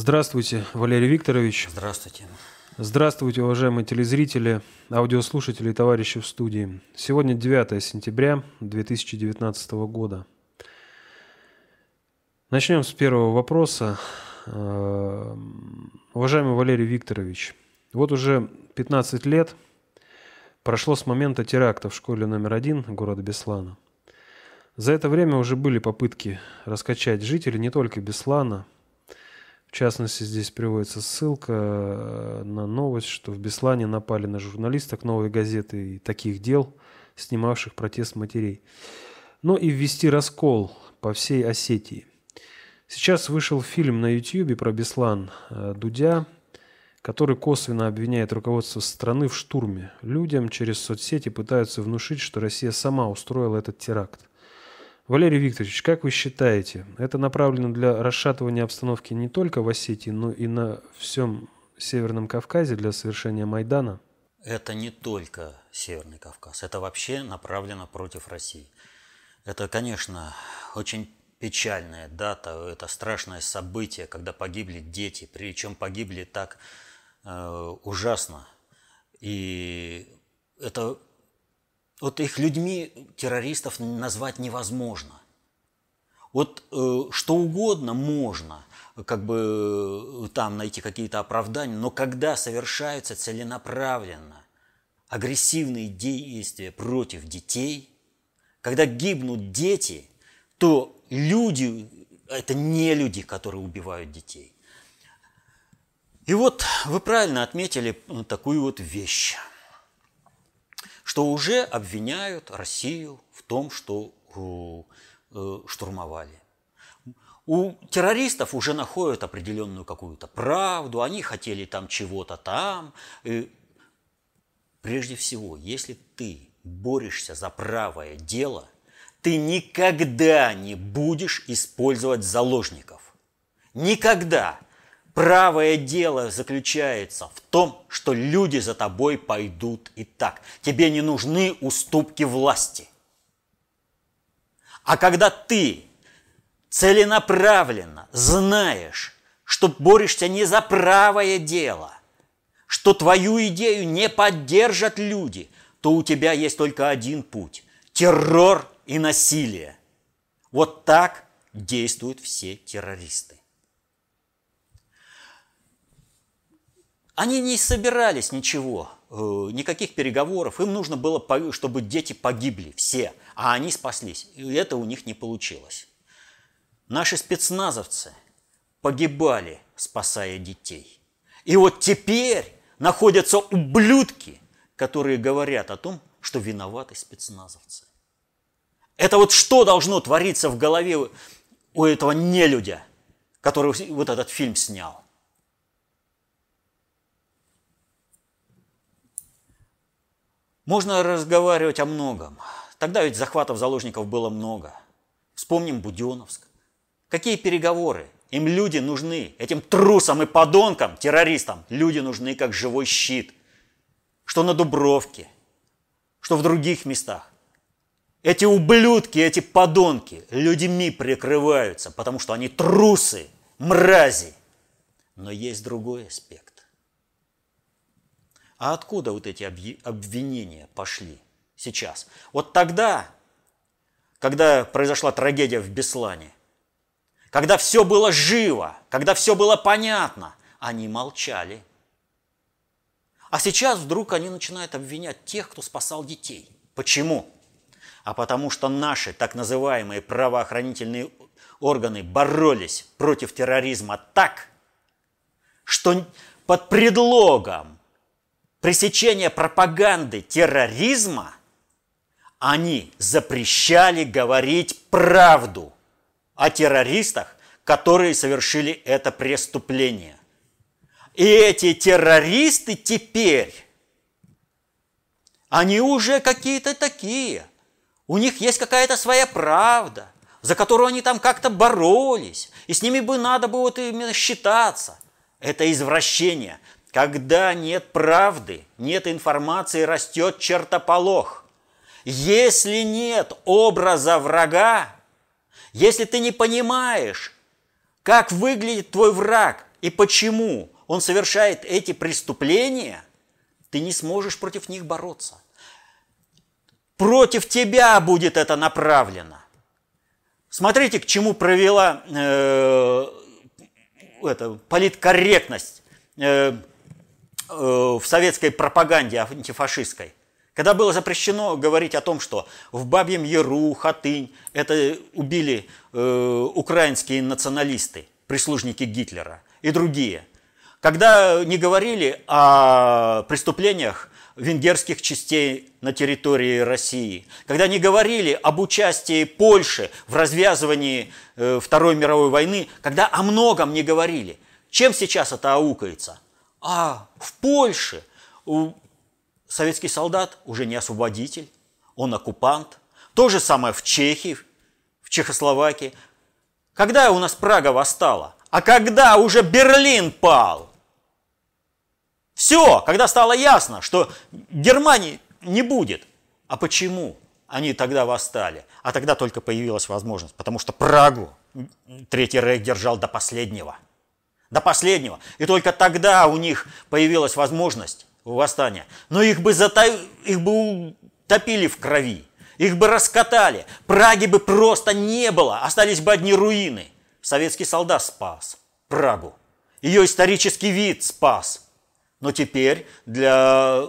Здравствуйте, Валерий Викторович. Здравствуйте. Здравствуйте, уважаемые телезрители, аудиослушатели и товарищи в студии. Сегодня 9 сентября 2019 года. Начнем с первого вопроса. Э, уважаемый Валерий Викторович, вот уже 15 лет прошло с момента теракта в школе номер один города Беслана. За это время уже были попытки раскачать жителей не только Беслана – в частности, здесь приводится ссылка э, на новость, что в Беслане напали на журналисток новой газеты и таких дел, снимавших протест матерей. Но и ввести раскол по всей Осетии. Сейчас вышел фильм на YouTube про Беслан э, Дудя, который косвенно обвиняет руководство страны в штурме. Людям через соцсети пытаются внушить, что Россия сама устроила этот теракт. Валерий Викторович, как вы считаете, это направлено для расшатывания обстановки не только в Осетии, но и на всем Северном Кавказе для совершения Майдана? Это не только Северный Кавказ, это вообще направлено против России. Это, конечно, очень печальная дата, это страшное событие, когда погибли дети, причем погибли так э, ужасно. И это вот их людьми террористов назвать невозможно. Вот э, что угодно можно, как бы э, там найти какие-то оправдания, но когда совершаются целенаправленно агрессивные действия против детей, когда гибнут дети, то люди, это не люди, которые убивают детей. И вот вы правильно отметили э, такую вот вещь что уже обвиняют Россию в том, что э, штурмовали. У террористов уже находят определенную какую-то правду, они хотели там чего-то там. И прежде всего, если ты борешься за правое дело, ты никогда не будешь использовать заложников. Никогда. Правое дело заключается в том, что люди за тобой пойдут и так. Тебе не нужны уступки власти. А когда ты целенаправленно знаешь, что борешься не за правое дело, что твою идею не поддержат люди, то у тебя есть только один путь – террор и насилие. Вот так действуют все террористы. Они не собирались ничего, э, никаких переговоров. Им нужно было, чтобы дети погибли все, а они спаслись. И это у них не получилось. Наши спецназовцы погибали, спасая детей. И вот теперь находятся ублюдки, которые говорят о том, что виноваты спецназовцы. Это вот что должно твориться в голове у этого нелюдя, который вот этот фильм снял? Можно разговаривать о многом. Тогда ведь захватов заложников было много. Вспомним Буденовск. Какие переговоры? Им люди нужны, этим трусам и подонкам, террористам, люди нужны как живой щит. Что на Дубровке, что в других местах. Эти ублюдки, эти подонки людьми прикрываются, потому что они трусы, мрази. Но есть другой аспект. А откуда вот эти обвинения пошли сейчас? Вот тогда, когда произошла трагедия в Беслане, когда все было живо, когда все было понятно, они молчали. А сейчас вдруг они начинают обвинять тех, кто спасал детей. Почему? А потому что наши так называемые правоохранительные органы боролись против терроризма так, что под предлогом пресечения пропаганды терроризма они запрещали говорить правду о террористах, которые совершили это преступление. И эти террористы теперь, они уже какие-то такие. У них есть какая-то своя правда, за которую они там как-то боролись. И с ними бы надо было вот именно считаться. Это извращение. Когда нет правды, нет информации, растет чертополох. Если нет образа врага, если ты не понимаешь, как выглядит твой враг, и почему он совершает эти преступления, ты не сможешь против них бороться. Против тебя будет это направлено. Смотрите, к чему провела э, это, политкорректность э, в советской пропаганде антифашистской. Когда было запрещено говорить о том, что в Бабьем Яру, Хатынь, это убили э, украинские националисты, прислужники Гитлера и другие. Когда не говорили о преступлениях венгерских частей на территории России, когда не говорили об участии Польши в развязывании э, Второй мировой войны, когда о многом не говорили. Чем сейчас это аукается? А в Польше советский солдат уже не освободитель, он оккупант. То же самое в Чехии, в Чехословакии. Когда у нас Прага восстала? А когда уже Берлин пал? Все, когда стало ясно, что Германии не будет. А почему они тогда восстали? А тогда только появилась возможность, потому что Прагу Третий Рейх держал до последнего. До последнего. И только тогда у них появилась возможность восстания. Но их бы, зата... их бы утопили в крови. Их бы раскатали. Праги бы просто не было. Остались бы одни руины. Советский солдат спас Прагу. Ее исторический вид спас – но теперь для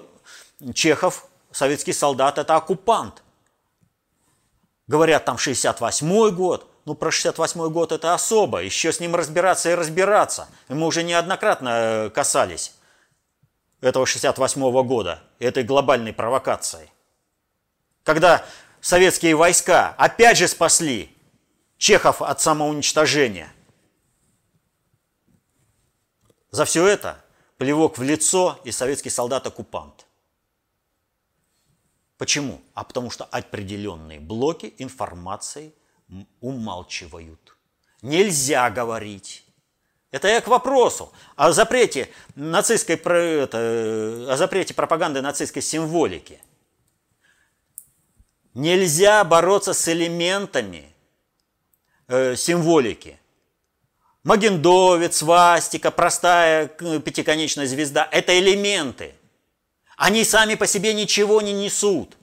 чехов советский солдат – это оккупант. Говорят, там 68 год. Ну, про 68 год это особо. Еще с ним разбираться и разбираться. Мы уже неоднократно э, касались этого 68 года, этой глобальной провокации. Когда советские войска опять же спасли чехов от самоуничтожения. За все это плевок в лицо и советский солдат-оккупант. Почему? А потому что определенные блоки информации умалчивают. Нельзя говорить. Это я к вопросу о запрете нацистской, это, о запрете пропаганды нацистской символики. Нельзя бороться с элементами э, символики. Магендовец, свастика, простая пятиконечная звезда – это элементы. Они сами по себе ничего не несут.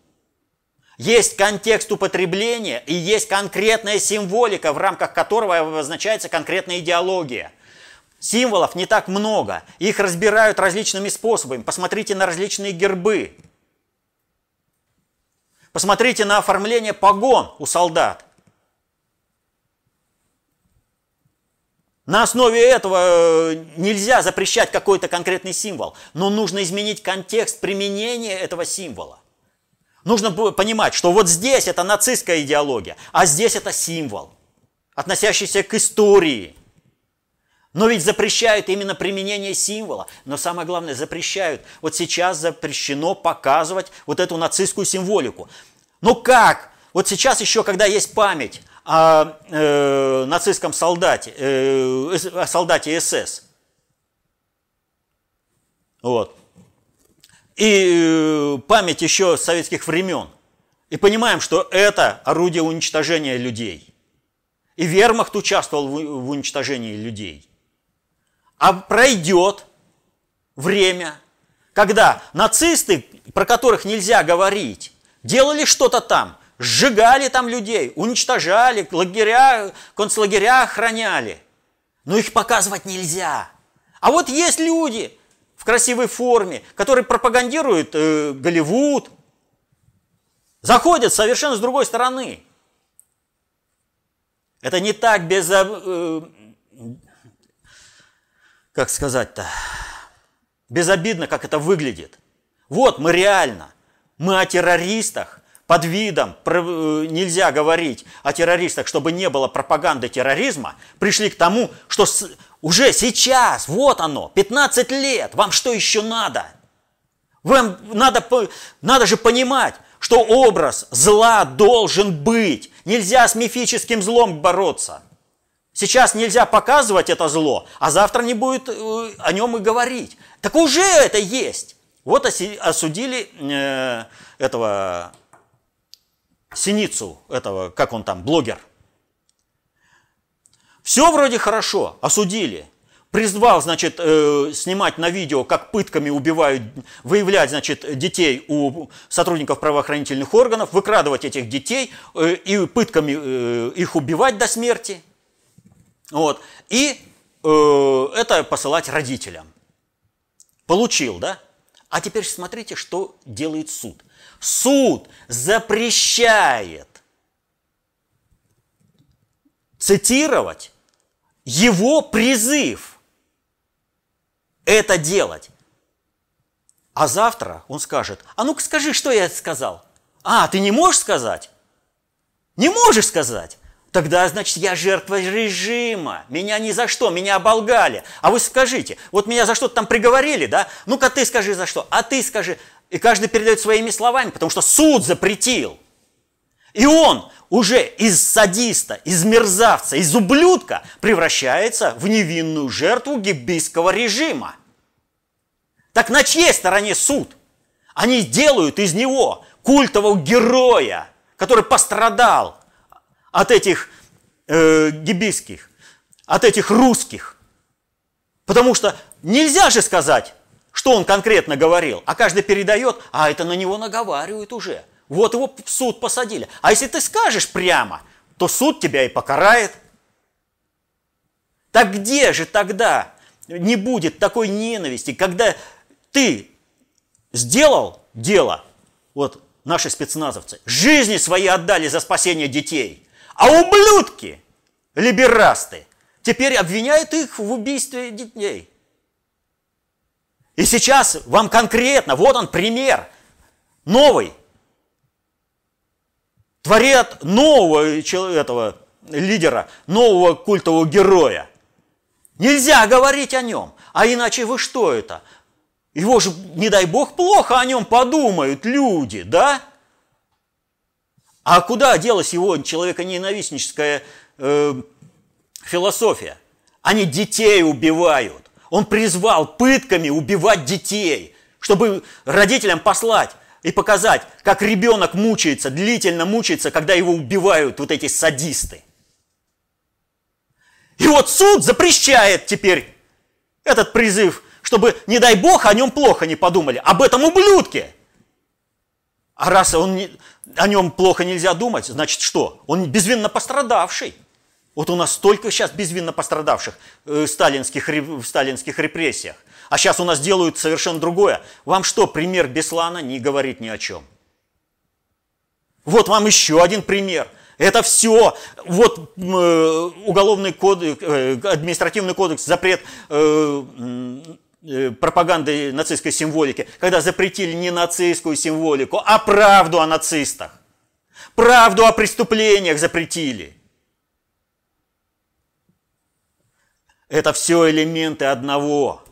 Есть контекст употребления и есть конкретная символика, в рамках которого обозначается конкретная идеология. Символов не так много, их разбирают различными способами. Посмотрите на различные гербы. Посмотрите на оформление погон у солдат. На основе этого э, нельзя запрещать какой-то конкретный символ, но нужно изменить контекст применения этого символа. Нужно понимать, что вот здесь это нацистская идеология, а здесь это символ, относящийся к истории. Но ведь запрещают именно применение символа. Но самое главное, запрещают. Вот сейчас запрещено показывать вот эту нацистскую символику. Но как? Вот сейчас еще, когда есть память о э, нацистском солдате, э, о солдате СС. Вот. И э, память еще советских времен. И понимаем, что это орудие уничтожения людей. И вермахт участвовал в, уничтожении людей. А пройдет время, когда нацисты, про которых нельзя говорить, делали что-то там – сжигали там людей, уничтожали, лагеря, концлагеря охраняли. Но их показывать нельзя. А вот есть люди в красивой форме, которые пропагандируют э, Голливуд, заходят совершенно с другой стороны. Это не так без... Э, как сказать-то? Безобидно, как это выглядит. Вот мы реально, мы о террористах, под видом э, нельзя говорить о террористах, чтобы не было пропаганды терроризма, пришли к тому, что уже сейчас, вот оно, 15 лет, вам что еще надо? Вам надо, надо же понимать, что образ зла должен быть. Нельзя с мифическим злом бороться. Сейчас нельзя показывать это зло, а завтра не будет э, о нем и говорить. Так уже это есть. Вот осудили э, этого Синицу, этого, как он там, блогер. Все вроде хорошо, осудили. призвал, значит, э, снимать на видео, как пытками убивают, выявлять, значит, детей у сотрудников правоохранительных органов, выкрадывать этих детей э, и пытками э, их убивать до смерти. Вот. И это посылать родителям. Получил, да? А теперь смотрите, что делает суд. Суд запрещает цитировать его призыв это делать. А завтра он скажет, а ну-ка скажи, что я сказал. А, ты не можешь сказать? Не можешь сказать? Тогда, значит, я жертва режима. Меня ни за что, меня оболгали. А вы скажите, вот меня за что-то там приговорили, да? Ну-ка ты скажи за что, а ты скажи. И каждый передает своими словами, потому что суд запретил. И он уже из садиста, из мерзавца, из ублюдка превращается в невинную жертву гибийского режима. Так на чьей стороне суд? Они делают из него культового героя, который пострадал от этих э, гибийских, от этих русских. Потому что нельзя же сказать, что он конкретно говорил, а каждый передает, а это на него наговаривают уже – вот его в суд посадили. А если ты скажешь прямо, то суд тебя и покарает. Так где же тогда не будет такой ненависти, когда ты сделал дело, вот наши спецназовцы, жизни свои отдали за спасение детей, а ублюдки, либерасты, теперь обвиняют их в убийстве детей. И сейчас вам конкретно, вот он пример, новый – творят нового этого лидера, нового культового героя. Нельзя говорить о нем, а иначе вы что это? Его же, не дай бог, плохо о нем подумают люди, да? А куда делась его человеконенавистническая э, философия? Они детей убивают. Он призвал пытками убивать детей, чтобы родителям послать и показать, как ребенок мучается, длительно мучается, когда его убивают вот эти садисты. И вот суд запрещает теперь этот призыв, чтобы, не дай бог, о нем плохо не подумали, об этом ублюдке. А раз он не, о нем плохо нельзя думать, значит что? Он безвинно пострадавший. Вот у нас столько сейчас безвинно пострадавших э, сталинских, в сталинских репрессиях. А сейчас у нас делают совершенно другое. Вам что, пример Беслана не говорит ни о чем? Вот вам еще один пример. Это все. Вот э, уголовный кодекс, э, административный кодекс, запрет э, э, пропаганды нацистской символики, когда запретили не нацистскую символику, а правду о нацистах. Правду о преступлениях запретили. Это все элементы одного.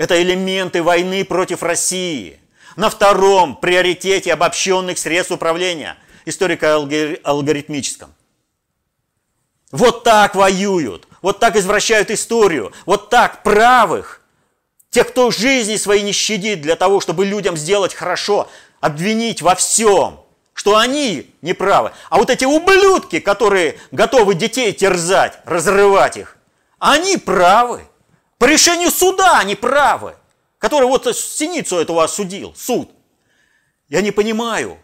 Это элементы войны против России. На втором приоритете обобщенных средств управления, историко-алгоритмическом. Вот так воюют, вот так извращают историю, вот так правых, тех, кто жизни свои не щадит для того, чтобы людям сделать хорошо, обвинить во всем, что они неправы. А вот эти ублюдки, которые готовы детей терзать, разрывать их, они правы. По решению суда они правы, который вот синицу этого осудил, суд. Я не понимаю,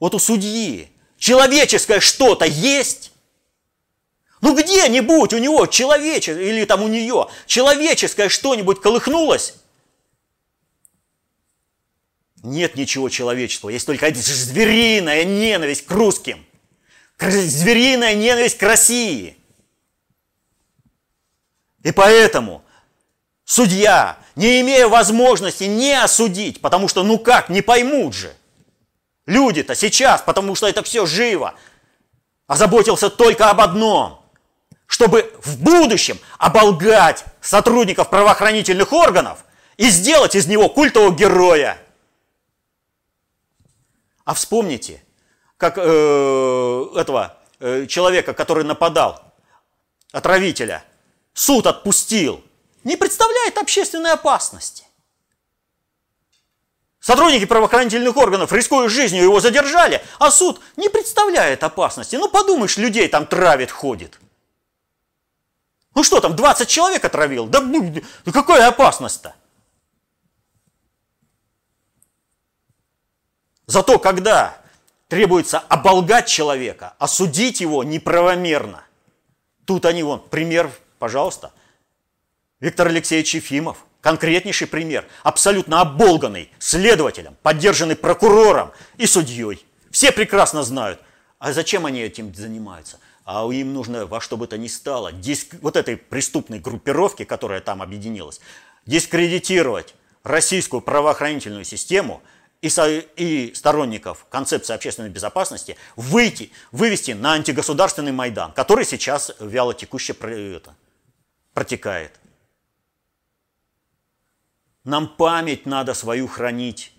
вот у судьи человеческое что-то есть? Ну где-нибудь у него человеческое, или там у нее человеческое что-нибудь колыхнулось? Нет ничего человеческого, есть только звериная ненависть к русским, звериная ненависть к России. И поэтому Судья, не имея возможности не осудить, потому что ну как, не поймут же. Люди-то сейчас, потому что это все живо, озаботился только об одном, чтобы в будущем оболгать сотрудников правоохранительных органов и сделать из него культового героя. А вспомните, как э, этого э, человека, который нападал, отравителя, суд отпустил – не представляет общественной опасности. Сотрудники правоохранительных органов, рискуя жизнью, его задержали, а суд не представляет опасности. Ну, подумаешь, людей там травит, ходит. Ну что там, 20 человек отравил? Да, да какая опасность-то? Зато когда требуется оболгать человека, осудить его неправомерно, тут они, вон, пример, пожалуйста, Виктор Алексеевич Ефимов, конкретнейший пример, абсолютно оболганный следователем, поддержанный прокурором и судьей. Все прекрасно знают. А зачем они этим занимаются? А им нужно во что бы то ни стало, диск... вот этой преступной группировке, которая там объединилась, дискредитировать российскую правоохранительную систему – и, со, и сторонников концепции общественной безопасности выйти, вывести на антигосударственный Майдан, который сейчас вяло текуще протекает. Нам память надо свою хранить.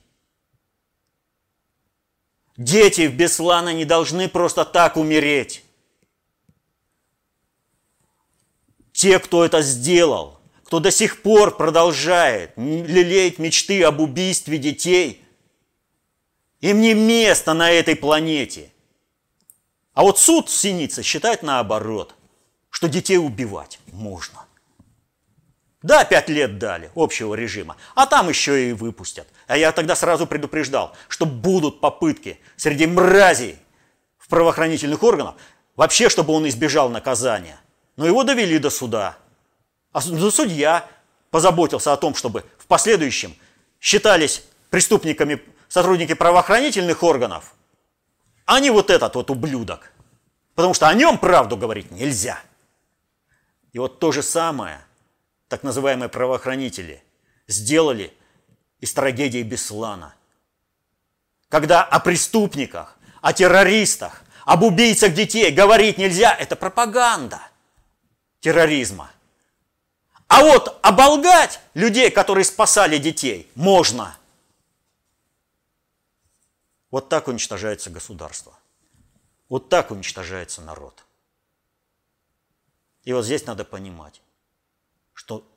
Дети в Беслана не должны просто так умереть. Те, кто это сделал, кто до сих пор продолжает лелеять мечты об убийстве детей – им не место на этой планете. А вот суд Синица считает наоборот, что детей убивать можно. Да, пять лет дали общего режима, а там еще и выпустят. А я тогда сразу предупреждал, что будут попытки среди мразей в правоохранительных органах, вообще, чтобы он избежал наказания. Но его довели до суда. А судья позаботился о том, чтобы в последующем считались преступниками сотрудники правоохранительных органов, а не вот этот вот ублюдок. Потому что о нем правду говорить нельзя. И вот то же самое так называемые правоохранители сделали из трагедии Беслана. Когда о преступниках, о террористах, об убийцах детей говорить нельзя, это пропаганда терроризма. А вот оболгать людей, которые спасали детей, можно – вот так уничтожается государство. Вот так уничтожается народ. И вот здесь надо понимать, что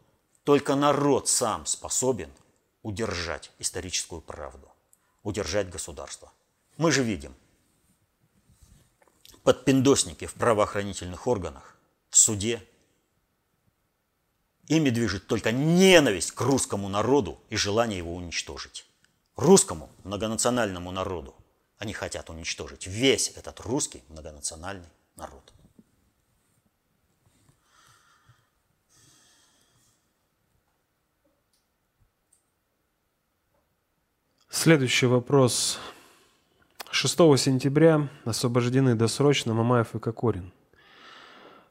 только народ сам способен удержать историческую правду, удержать государство. Мы же видим, подпиндосники в правоохранительных органах, в суде, ими движет только ненависть к русскому народу и желание его уничтожить русскому многонациональному народу. Они хотят уничтожить весь этот русский многонациональный народ. Следующий вопрос. 6 сентября освобождены досрочно Мамаев и Кокорин.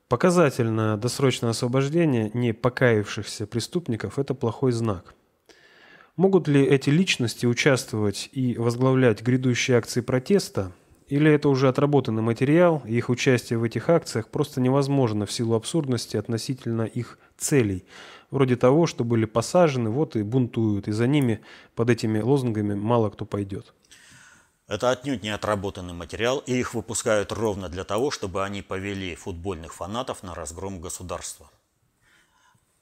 Показательное досрочное освобождение не покаявшихся преступников – это плохой знак – Могут ли эти личности участвовать и возглавлять грядущие акции протеста, или это уже отработанный материал, и их участие в этих акциях просто невозможно в силу абсурдности относительно их целей, вроде того, что были посажены, вот и бунтуют, и за ними под этими лозунгами мало кто пойдет. Это отнюдь не отработанный материал, и их выпускают ровно для того, чтобы они повели футбольных фанатов на разгром государства,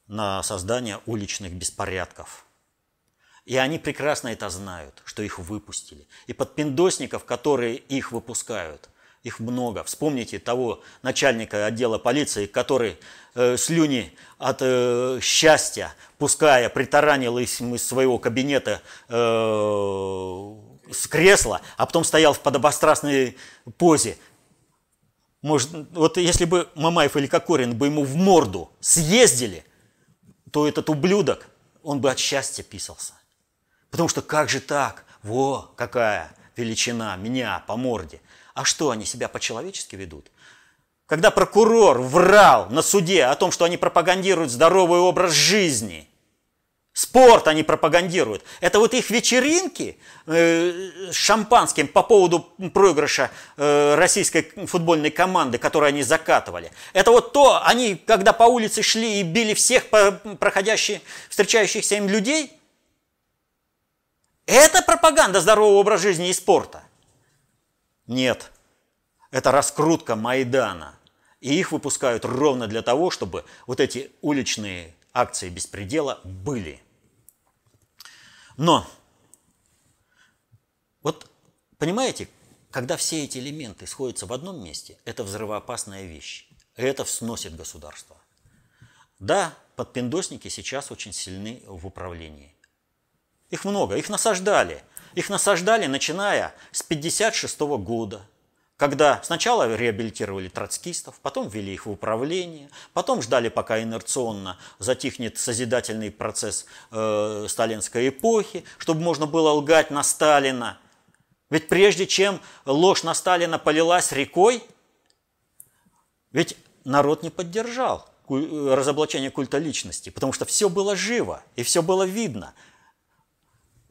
на создание уличных беспорядков – и они прекрасно это знают, что их выпустили. И подпиндосников, которые их выпускают, их много. Вспомните того начальника отдела полиции, который э, слюни от э, счастья, пуская, притаранил из, из своего кабинета э, с кресла, а потом стоял в подобострастной позе. Может, вот если бы Мамаев или Кокорин бы ему в морду съездили, то этот ублюдок, он бы от счастья писался. Потому что как же так? Во, какая величина, меня по морде. А что, они себя по-человечески ведут? Когда прокурор врал на суде о том, что они пропагандируют здоровый образ жизни, спорт они пропагандируют, это вот их вечеринки э, с шампанским по поводу проигрыша э, российской футбольной команды, которую они закатывали. Это вот то, они, когда по улице шли и били всех проходящих, встречающихся им людей – это пропаганда здорового образа жизни и спорта? Нет. Это раскрутка Майдана. И их выпускают ровно для того, чтобы вот эти уличные акции беспредела были. Но, вот понимаете, когда все эти элементы сходятся в одном месте, это взрывоопасная вещь. Это сносит государство. Да, подпиндосники сейчас очень сильны в управлении. Их много, их насаждали. Их насаждали, начиная с 1956 года, когда сначала реабилитировали троцкистов, потом ввели их в управление, потом ждали, пока инерционно затихнет созидательный процесс э, сталинской эпохи, чтобы можно было лгать на Сталина. Ведь прежде чем ложь на Сталина полилась рекой, ведь народ не поддержал разоблачение культа личности, потому что все было живо и все было видно –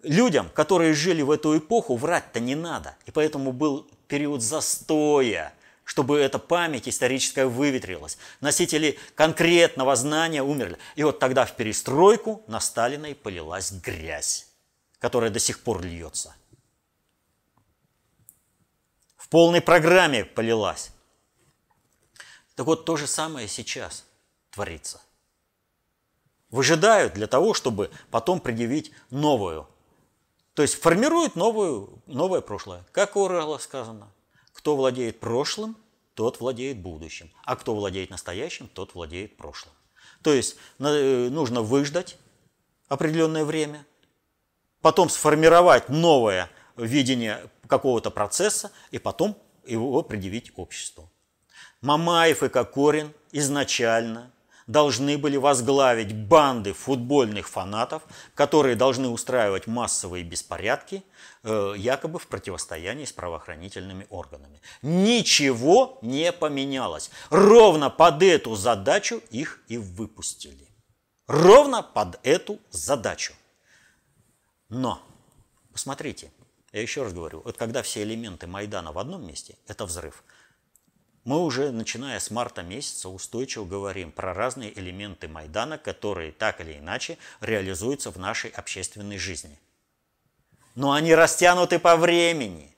людям, которые жили в эту эпоху, врать-то не надо. И поэтому был период застоя, чтобы эта память историческая выветрилась. Носители конкретного знания умерли. И вот тогда в перестройку на Сталина полилась грязь, которая до сих пор льется. В полной программе полилась. Так вот, то же самое сейчас творится. Выжидают для того, чтобы потом предъявить новую то есть формирует новую, новое прошлое. Как у Орелла сказано, кто владеет прошлым, тот владеет будущим, а кто владеет настоящим, тот владеет прошлым. То есть э, нужно выждать определенное время, потом сформировать новое видение какого-то процесса и потом его предъявить обществу. Мамаев и Кокорин изначально должны были возглавить банды футбольных фанатов, которые должны устраивать массовые беспорядки, э, якобы в противостоянии с правоохранительными органами. Ничего не поменялось. Ровно под эту задачу их и выпустили. Ровно под эту задачу. Но, посмотрите, я еще раз говорю, вот когда все элементы Майдана в одном месте, это взрыв. Мы уже, начиная с марта месяца, устойчиво говорим про разные элементы Майдана, которые так или иначе реализуются в нашей общественной жизни. Но они растянуты по времени.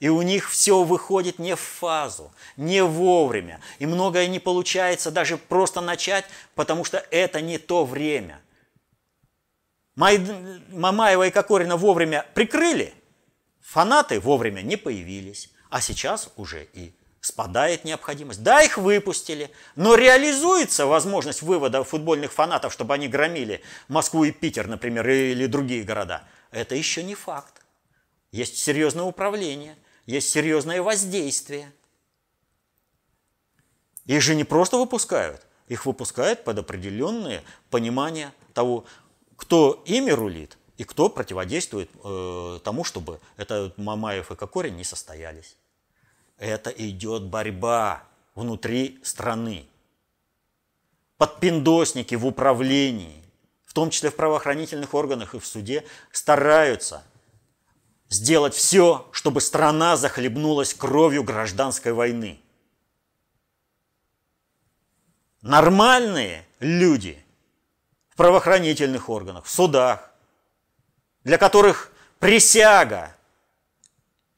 И у них все выходит не в фазу, не вовремя. И многое не получается даже просто начать, потому что это не то время. Мамаева и Кокорина вовремя прикрыли, фанаты вовремя не появились. А сейчас уже и спадает необходимость. Да, их выпустили, но реализуется возможность вывода футбольных фанатов, чтобы они громили Москву и Питер, например, или другие города. Это еще не факт. Есть серьезное управление, есть серьезное воздействие. Их же не просто выпускают, их выпускают под определенное понимание того, кто ими рулит и кто противодействует э, тому, чтобы это Мамаев и Кокорин не состоялись. Это идет борьба внутри страны. Подпиндосники в управлении, в том числе в правоохранительных органах и в суде, стараются сделать все, чтобы страна захлебнулась кровью гражданской войны. Нормальные люди в правоохранительных органах, в судах, для которых присяга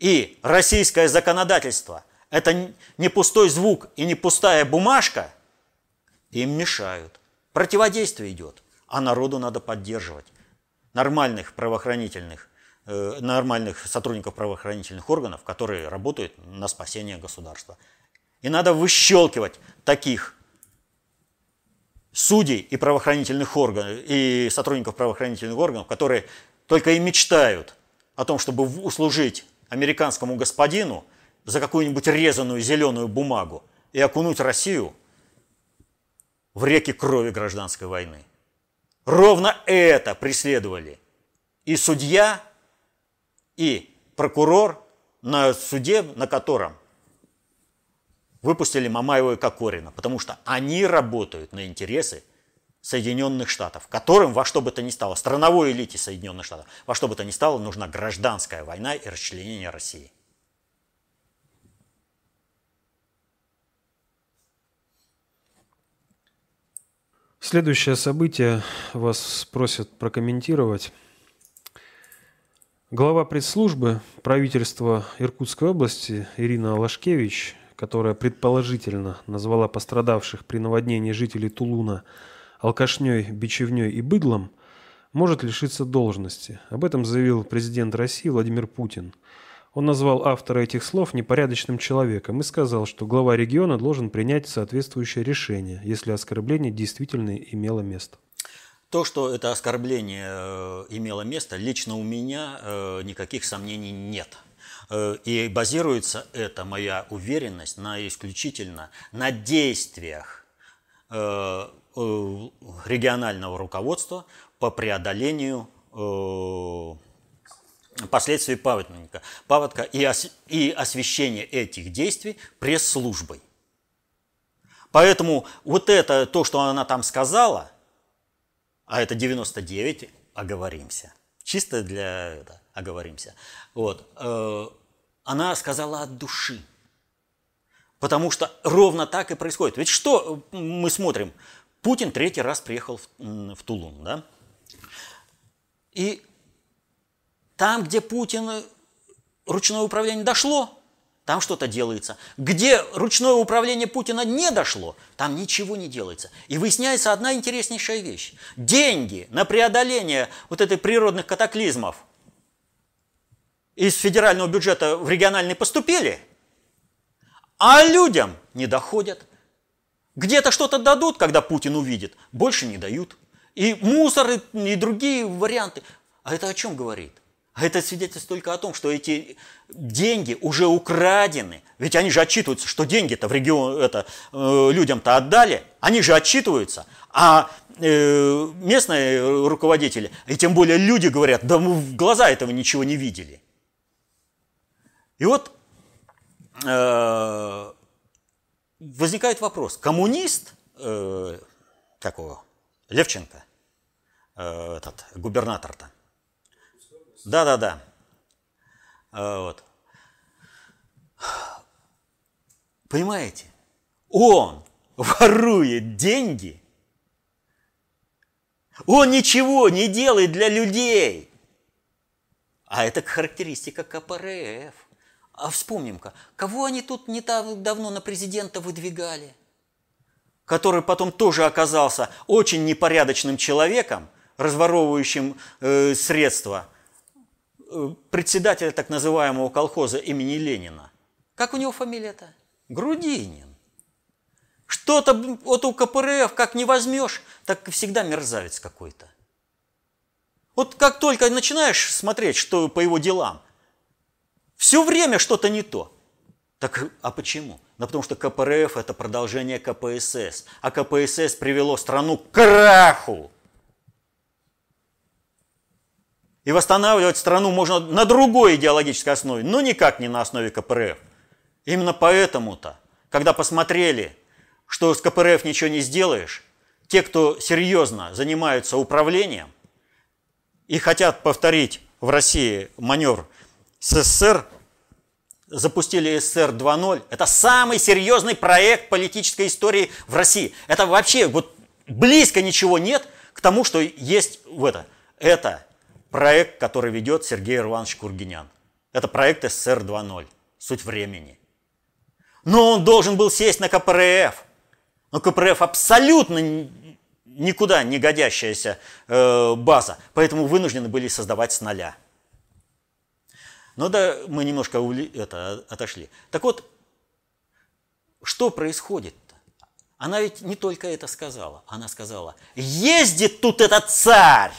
и российское законодательство – это не пустой звук и не пустая бумажка, им мешают. Противодействие идет, а народу надо поддерживать. Нормальных правоохранительных, э, нормальных сотрудников правоохранительных органов, которые работают на спасение государства. И надо выщелкивать таких судей и правоохранительных органов, и сотрудников правоохранительных органов, которые только и мечтают о том, чтобы услужить американскому господину за какую-нибудь резаную зеленую бумагу и окунуть Россию в реки крови гражданской войны. Ровно это преследовали и судья, и прокурор на суде, на котором выпустили Мамаева и Кокорина, потому что они работают на интересы Соединенных Штатов, которым во что бы то ни стало, страновой элите Соединенных Штатов, во что бы то ни стало, нужна гражданская война и расчленение России. Следующее событие вас просят прокомментировать. Глава пресс-службы правительства Иркутской области Ирина Лашкевич, которая предположительно назвала пострадавших при наводнении жителей Тулуна – алкашней, бичевней и быдлом, может лишиться должности. Об этом заявил президент России Владимир Путин. Он назвал автора этих слов непорядочным человеком и сказал, что глава региона должен принять соответствующее решение, если оскорбление действительно имело место. То, что это оскорбление э, имело место, лично у меня э, никаких сомнений нет. Э, и базируется эта моя уверенность на исключительно на действиях регионального руководства по преодолению последствий паводника, паводка и, ос, и освещение этих действий пресс-службой. Поэтому вот это, то, что она там сказала, а это 99, оговоримся. Чисто для это, оговоримся. Вот. Э, она сказала от души. Потому что ровно так и происходит. Ведь что мы смотрим? Путин третий раз приехал в, в Тулун, да? И там, где Путин э, ручное управление дошло, там что-то делается. Где ручное управление Путина не дошло, там ничего не делается. И выясняется одна интереснейшая вещь. Деньги на преодоление вот этих природных катаклизмов из федерального бюджета в региональный поступили, а людям не доходят. Где-то что-то дадут, когда Путин увидит, больше не дают. И мусор, и другие варианты. А это о чем говорит? А это свидетельствует только о том, что эти деньги уже украдены. Ведь они же отчитываются, что деньги-то в регион, это, э, людям-то отдали. Они же отчитываются. А э, местные руководители, и тем более люди говорят, да мы в глаза этого ничего не видели. И вот э, возникает вопрос. Коммунист, э, такого, Левченко, э, этот губернатор-то, да-да-да. А, вот. Понимаете? Он ворует деньги. Он ничего не делает для людей. А это характеристика КПРФ. А вспомним-ка, кого они тут не так давно на президента выдвигали? Который потом тоже оказался очень непорядочным человеком, разворовывающим э, средства – председателя так называемого колхоза имени Ленина. Как у него фамилия-то? Грудинин. Что-то вот у КПРФ как не возьмешь, так всегда мерзавец какой-то. Вот как только начинаешь смотреть, что по его делам, все время что-то не то. Так а почему? Да потому что КПРФ это продолжение КПСС, а КПСС привело страну к краху. И восстанавливать страну можно на другой идеологической основе, но никак не на основе КПРФ. Именно поэтому-то, когда посмотрели, что с КПРФ ничего не сделаешь, те, кто серьезно занимаются управлением и хотят повторить в России маневр СССР, запустили СССР 2.0. Это самый серьезный проект политической истории в России. Это вообще вот близко ничего нет к тому, что есть в это. Это проект, который ведет Сергей Иванович Кургинян. Это проект СССР 2.0, суть времени. Но он должен был сесть на КПРФ. Но КПРФ абсолютно никуда не годящаяся э, база, поэтому вынуждены были создавать с нуля. Но да, мы немножко ули, это, отошли. Так вот, что происходит-то? Она ведь не только это сказала. Она сказала, ездит тут этот царь,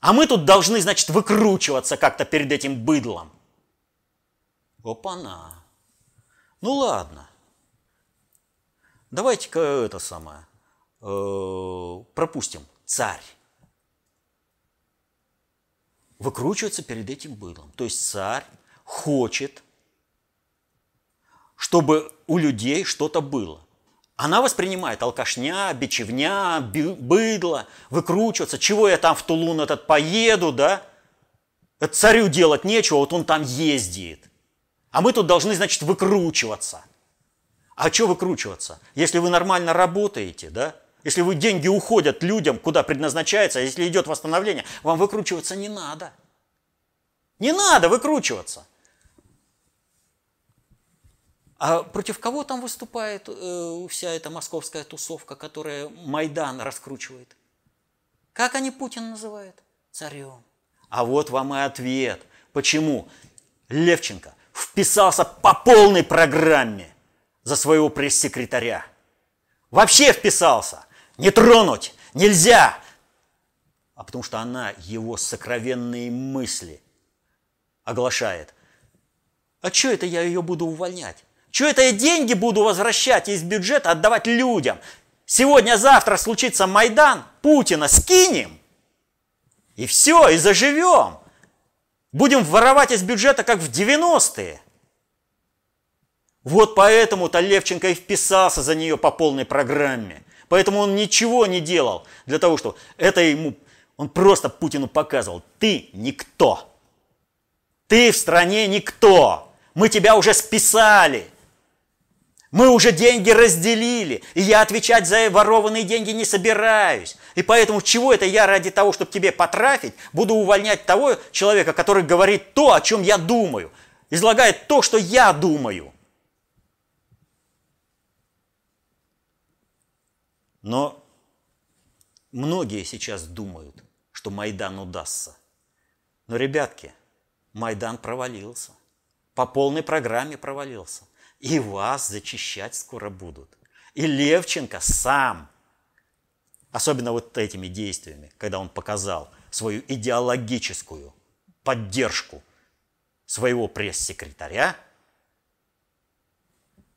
а мы тут должны, значит, выкручиваться как-то перед этим быдлом. Опа-на. Ну ладно. Давайте-ка это самое. Э, пропустим. Царь. Выкручиваться перед этим быдлом. То есть царь хочет, чтобы у людей что-то было. Она воспринимает алкашня, бичевня, быдло, выкручиваться. Чего я там в Тулун этот поеду, да? Это царю делать нечего, вот он там ездит. А мы тут должны, значит, выкручиваться. А что выкручиваться? Если вы нормально работаете, да? Если вы деньги уходят людям, куда предназначается, если идет восстановление, вам выкручиваться не надо. Не надо выкручиваться. А против кого там выступает э, вся эта московская тусовка, которая Майдан раскручивает? Как они Путин называют? Царем. А вот вам и ответ. Почему? Левченко вписался по полной программе за своего пресс-секретаря. Вообще вписался. Не тронуть нельзя. А потому что она его сокровенные мысли оглашает. А что это я ее буду увольнять? Что это я деньги буду возвращать из бюджета, отдавать людям? Сегодня-завтра случится Майдан, Путина скинем. И все, и заживем. Будем воровать из бюджета, как в 90-е. Вот поэтому-то Левченко и вписался за нее по полной программе. Поэтому он ничего не делал для того, чтобы это ему... Он просто Путину показывал, ты никто. Ты в стране никто. Мы тебя уже списали. Мы уже деньги разделили, и я отвечать за ворованные деньги не собираюсь. И поэтому чего это я ради того, чтобы тебе потрафить, буду увольнять того человека, который говорит то, о чем я думаю, излагает то, что я думаю. Но многие сейчас думают, что Майдан удастся. Но, ребятки, Майдан провалился. По полной программе провалился. И вас зачищать скоро будут. И Левченко сам, особенно вот этими действиями, когда он показал свою идеологическую поддержку своего пресс-секретаря,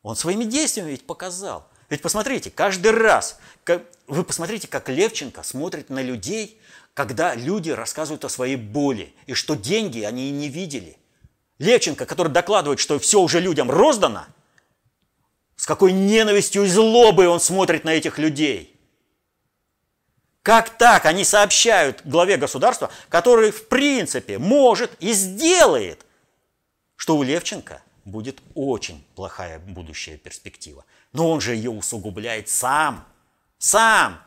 он своими действиями ведь показал. Ведь посмотрите, каждый раз, как, вы посмотрите, как Левченко смотрит на людей, когда люди рассказывают о своей боли, и что деньги они и не видели. Левченко, который докладывает, что все уже людям роздано, с какой ненавистью и злобой он смотрит на этих людей. Как так они сообщают главе государства, который в принципе может и сделает, что у Левченко будет очень плохая будущая перспектива. Но он же ее усугубляет сам. Сам.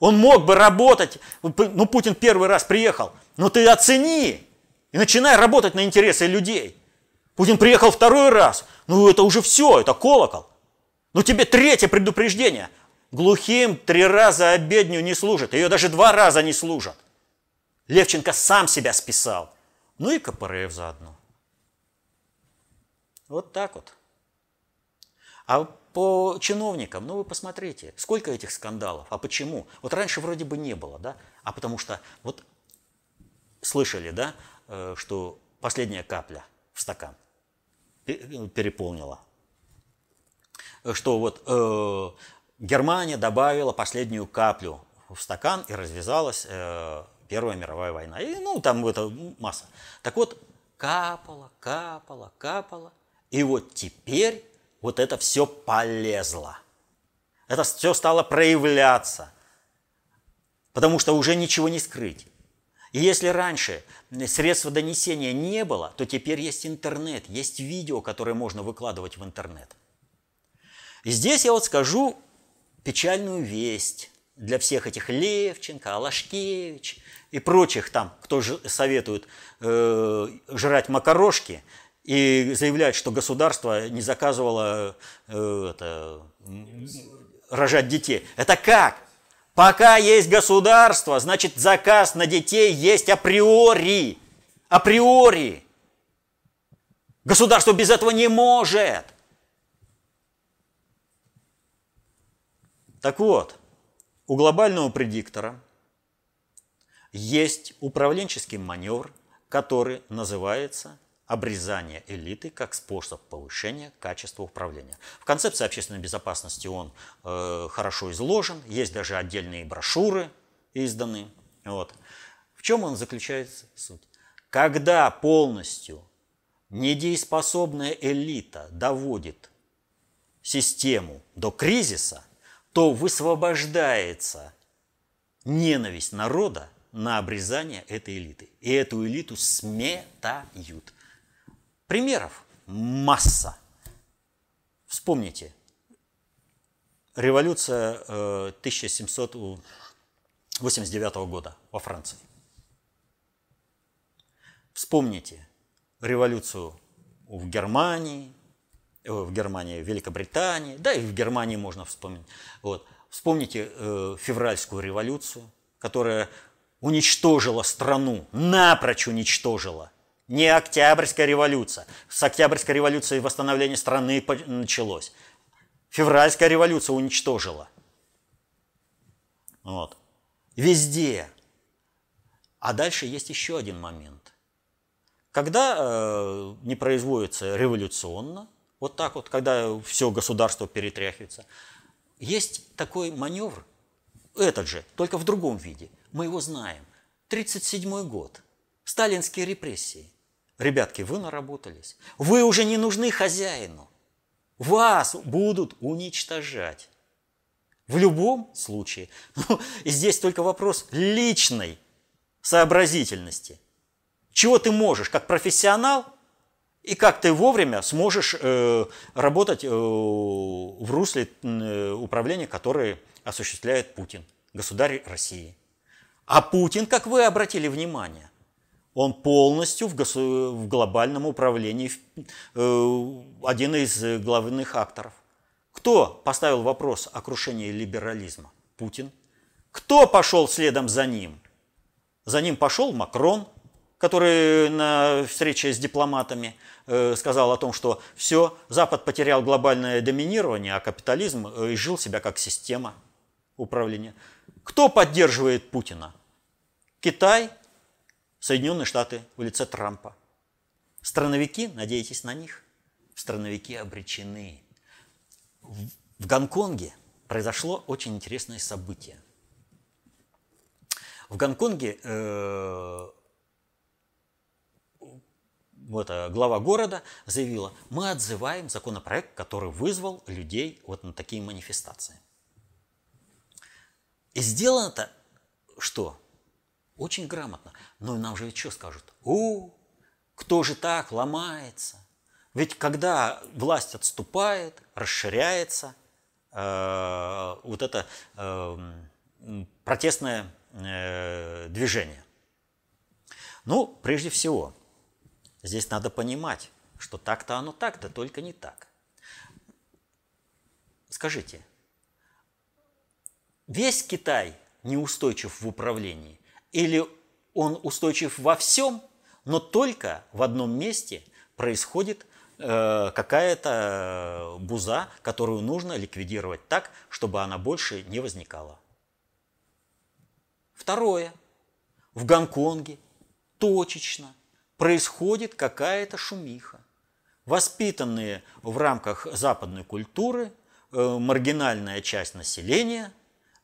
Он мог бы работать, ну Путин первый раз приехал, но ты оцени и начинай работать на интересы людей. Путин приехал второй раз, ну это уже все, это колокол. Ну тебе третье предупреждение. Глухим три раза обедню не служат, ее даже два раза не служат. Левченко сам себя списал. Ну и КПРФ заодно. Вот так вот. А по чиновникам, ну вы посмотрите, сколько этих скандалов, а почему? Вот раньше вроде бы не было, да? А потому что, вот слышали, да, э, что последняя капля в стакан переполнила что вот э, Германия добавила последнюю каплю в стакан и развязалась э, Первая мировая война. И, ну, там это масса. Так вот, капало, капало, капало. И вот теперь вот это все полезло. Это все стало проявляться. Потому что уже ничего не скрыть. И если раньше средства донесения не было, то теперь есть интернет, есть видео, которое можно выкладывать в интернет. И здесь я вот скажу печальную весть для всех этих Левченко, Алашкевич и прочих там, кто советует э, жрать макарошки и заявляет, что государство не заказывало э, это, рожать детей. Это как? Пока есть государство, значит заказ на детей есть априори. Априори. Государство без этого не может. Так вот, у глобального предиктора есть управленческий маневр, который называется обрезание элиты как способ повышения качества управления. В концепции общественной безопасности он э, хорошо изложен, есть даже отдельные брошюры изданы. Вот. В чем он заключается суть? Когда полностью недееспособная элита доводит систему до кризиса – то высвобождается ненависть народа на обрезание этой элиты. И эту элиту сметают. Примеров масса. Вспомните, революция 1789 э, года во Франции. Вспомните революцию в Германии, Э, в Германии, в Великобритании, да и в Германии можно вспомнить. Вот. Вспомните э, февральскую революцию, которая уничтожила страну, напрочь уничтожила. Не Октябрьская революция. С Октябрьской революции восстановление страны началось. Февральская революция уничтожила. Вот. Везде. А дальше есть еще один момент. Когда э, не производится революционно, вот так вот, когда все государство перетряхивается, есть такой маневр, этот же, только в другом виде. Мы его знаем. 1937 год. Сталинские репрессии. Ребятки, вы наработались. Вы уже не нужны хозяину. Вас будут уничтожать. В любом случае. Ну, и здесь только вопрос личной сообразительности. Чего ты можешь как профессионал и как ты вовремя сможешь э, работать э, в русле э, управления, которое осуществляет Путин, государь России. А Путин, как вы обратили внимание, он полностью в, глобальном управлении э, один из главных акторов. Кто поставил вопрос о крушении либерализма? Путин. Кто пошел следом за ним? За ним пошел Макрон, который на встрече с дипломатами э, сказал о том, что все, Запад потерял глобальное доминирование, а капитализм э, изжил себя как система управления. Кто поддерживает Путина? Китай, Соединенные Штаты в лице Трампа. Страновики, надеетесь на них? Страновики обречены. В Гонконге произошло очень интересное событие. В Гонконге э, вот, э, глава города заявила, мы отзываем законопроект, который вызвал людей вот на такие манифестации. И сделано это что? Очень грамотно. Но нам же ведь что скажут? О, кто же так ломается? Ведь когда власть отступает, расширяется, э, вот это э, протестное э, движение. Ну, прежде всего, здесь надо понимать, что так-то оно так-то, только не так. Скажите, весь Китай неустойчив в управлении или он устойчив во всем, но только в одном месте происходит Э, какая-то буза, которую нужно ликвидировать так, чтобы она больше не возникала. Второе. В Гонконге точечно происходит какая-то шумиха. Воспитанные в рамках западной культуры э, маргинальная часть населения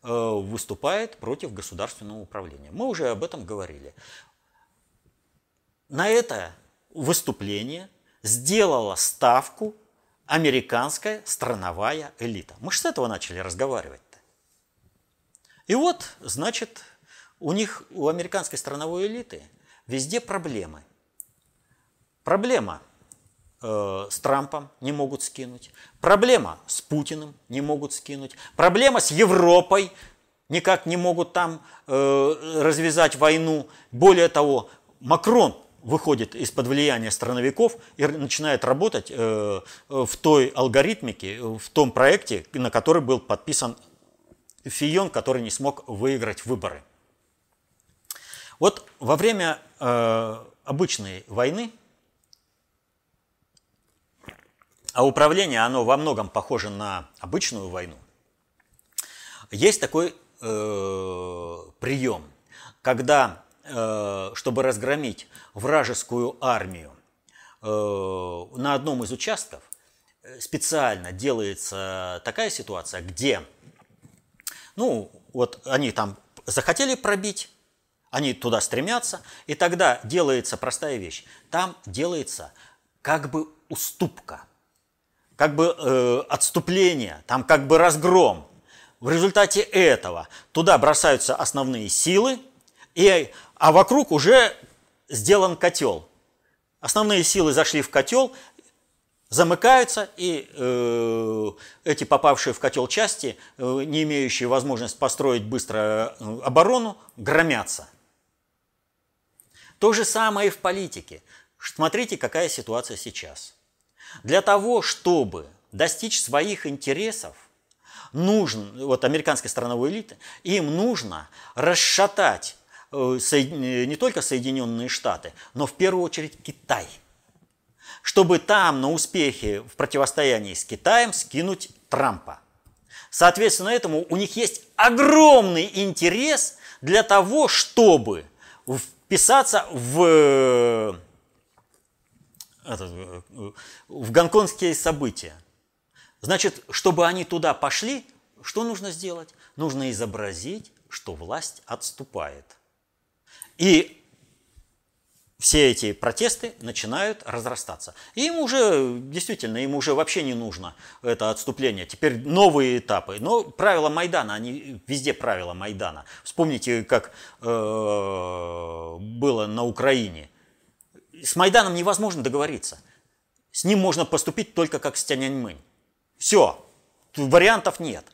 выступает против государственного управления. Мы уже об этом говорили. На это выступление – сделала ставку американская страновая элита. Мы же с этого начали разговаривать-то. И вот, значит, у них, у американской страновой элиты везде проблемы. Проблема э, с Трампом не могут скинуть. Проблема с Путиным не могут скинуть. Проблема с Европой никак не могут там э, развязать войну. Более того, Макрон выходит из-под влияния страновиков и начинает работать э, в той алгоритмике, в том проекте, на который был подписан Фион, который не смог выиграть выборы. Вот во время э, обычной войны, а управление, оно во многом похоже на обычную войну, есть такой э, прием, когда Э, чтобы разгромить вражескую армию э, на одном из участков, э, специально делается такая ситуация, где, ну, вот они там захотели пробить, они туда стремятся, и тогда делается простая вещь. Там делается как бы уступка, как бы э, отступление, там как бы разгром. В результате этого туда бросаются основные силы, и а вокруг уже сделан котел. Основные силы зашли в котел, замыкаются, и э, эти попавшие в котел части, э, не имеющие возможность построить быстро э, оборону, громятся. То же самое и в политике. Смотрите, какая ситуация сейчас. Для того, чтобы достичь своих интересов, нужно, вот американской страновой элиты, им нужно расшатать э, не только Соединенные Штаты, но в первую очередь Китай. Чтобы там на успехе в противостоянии с Китаем скинуть Трампа. Соответственно, этому у них есть огромный интерес для того, чтобы вписаться в, в гонконгские события. Значит, чтобы они туда пошли, что нужно сделать? Нужно изобразить, что власть отступает. И все эти протесты начинают разрастаться. И им уже, действительно, им уже вообще не нужно это отступление. Теперь новые этапы. Но правила Майдана, они везде правила Майдана. Вспомните, как э, было на Украине. С Майданом невозможно договориться. С ним можно поступить только как с Тяньаньмэнь. Все, вариантов нет.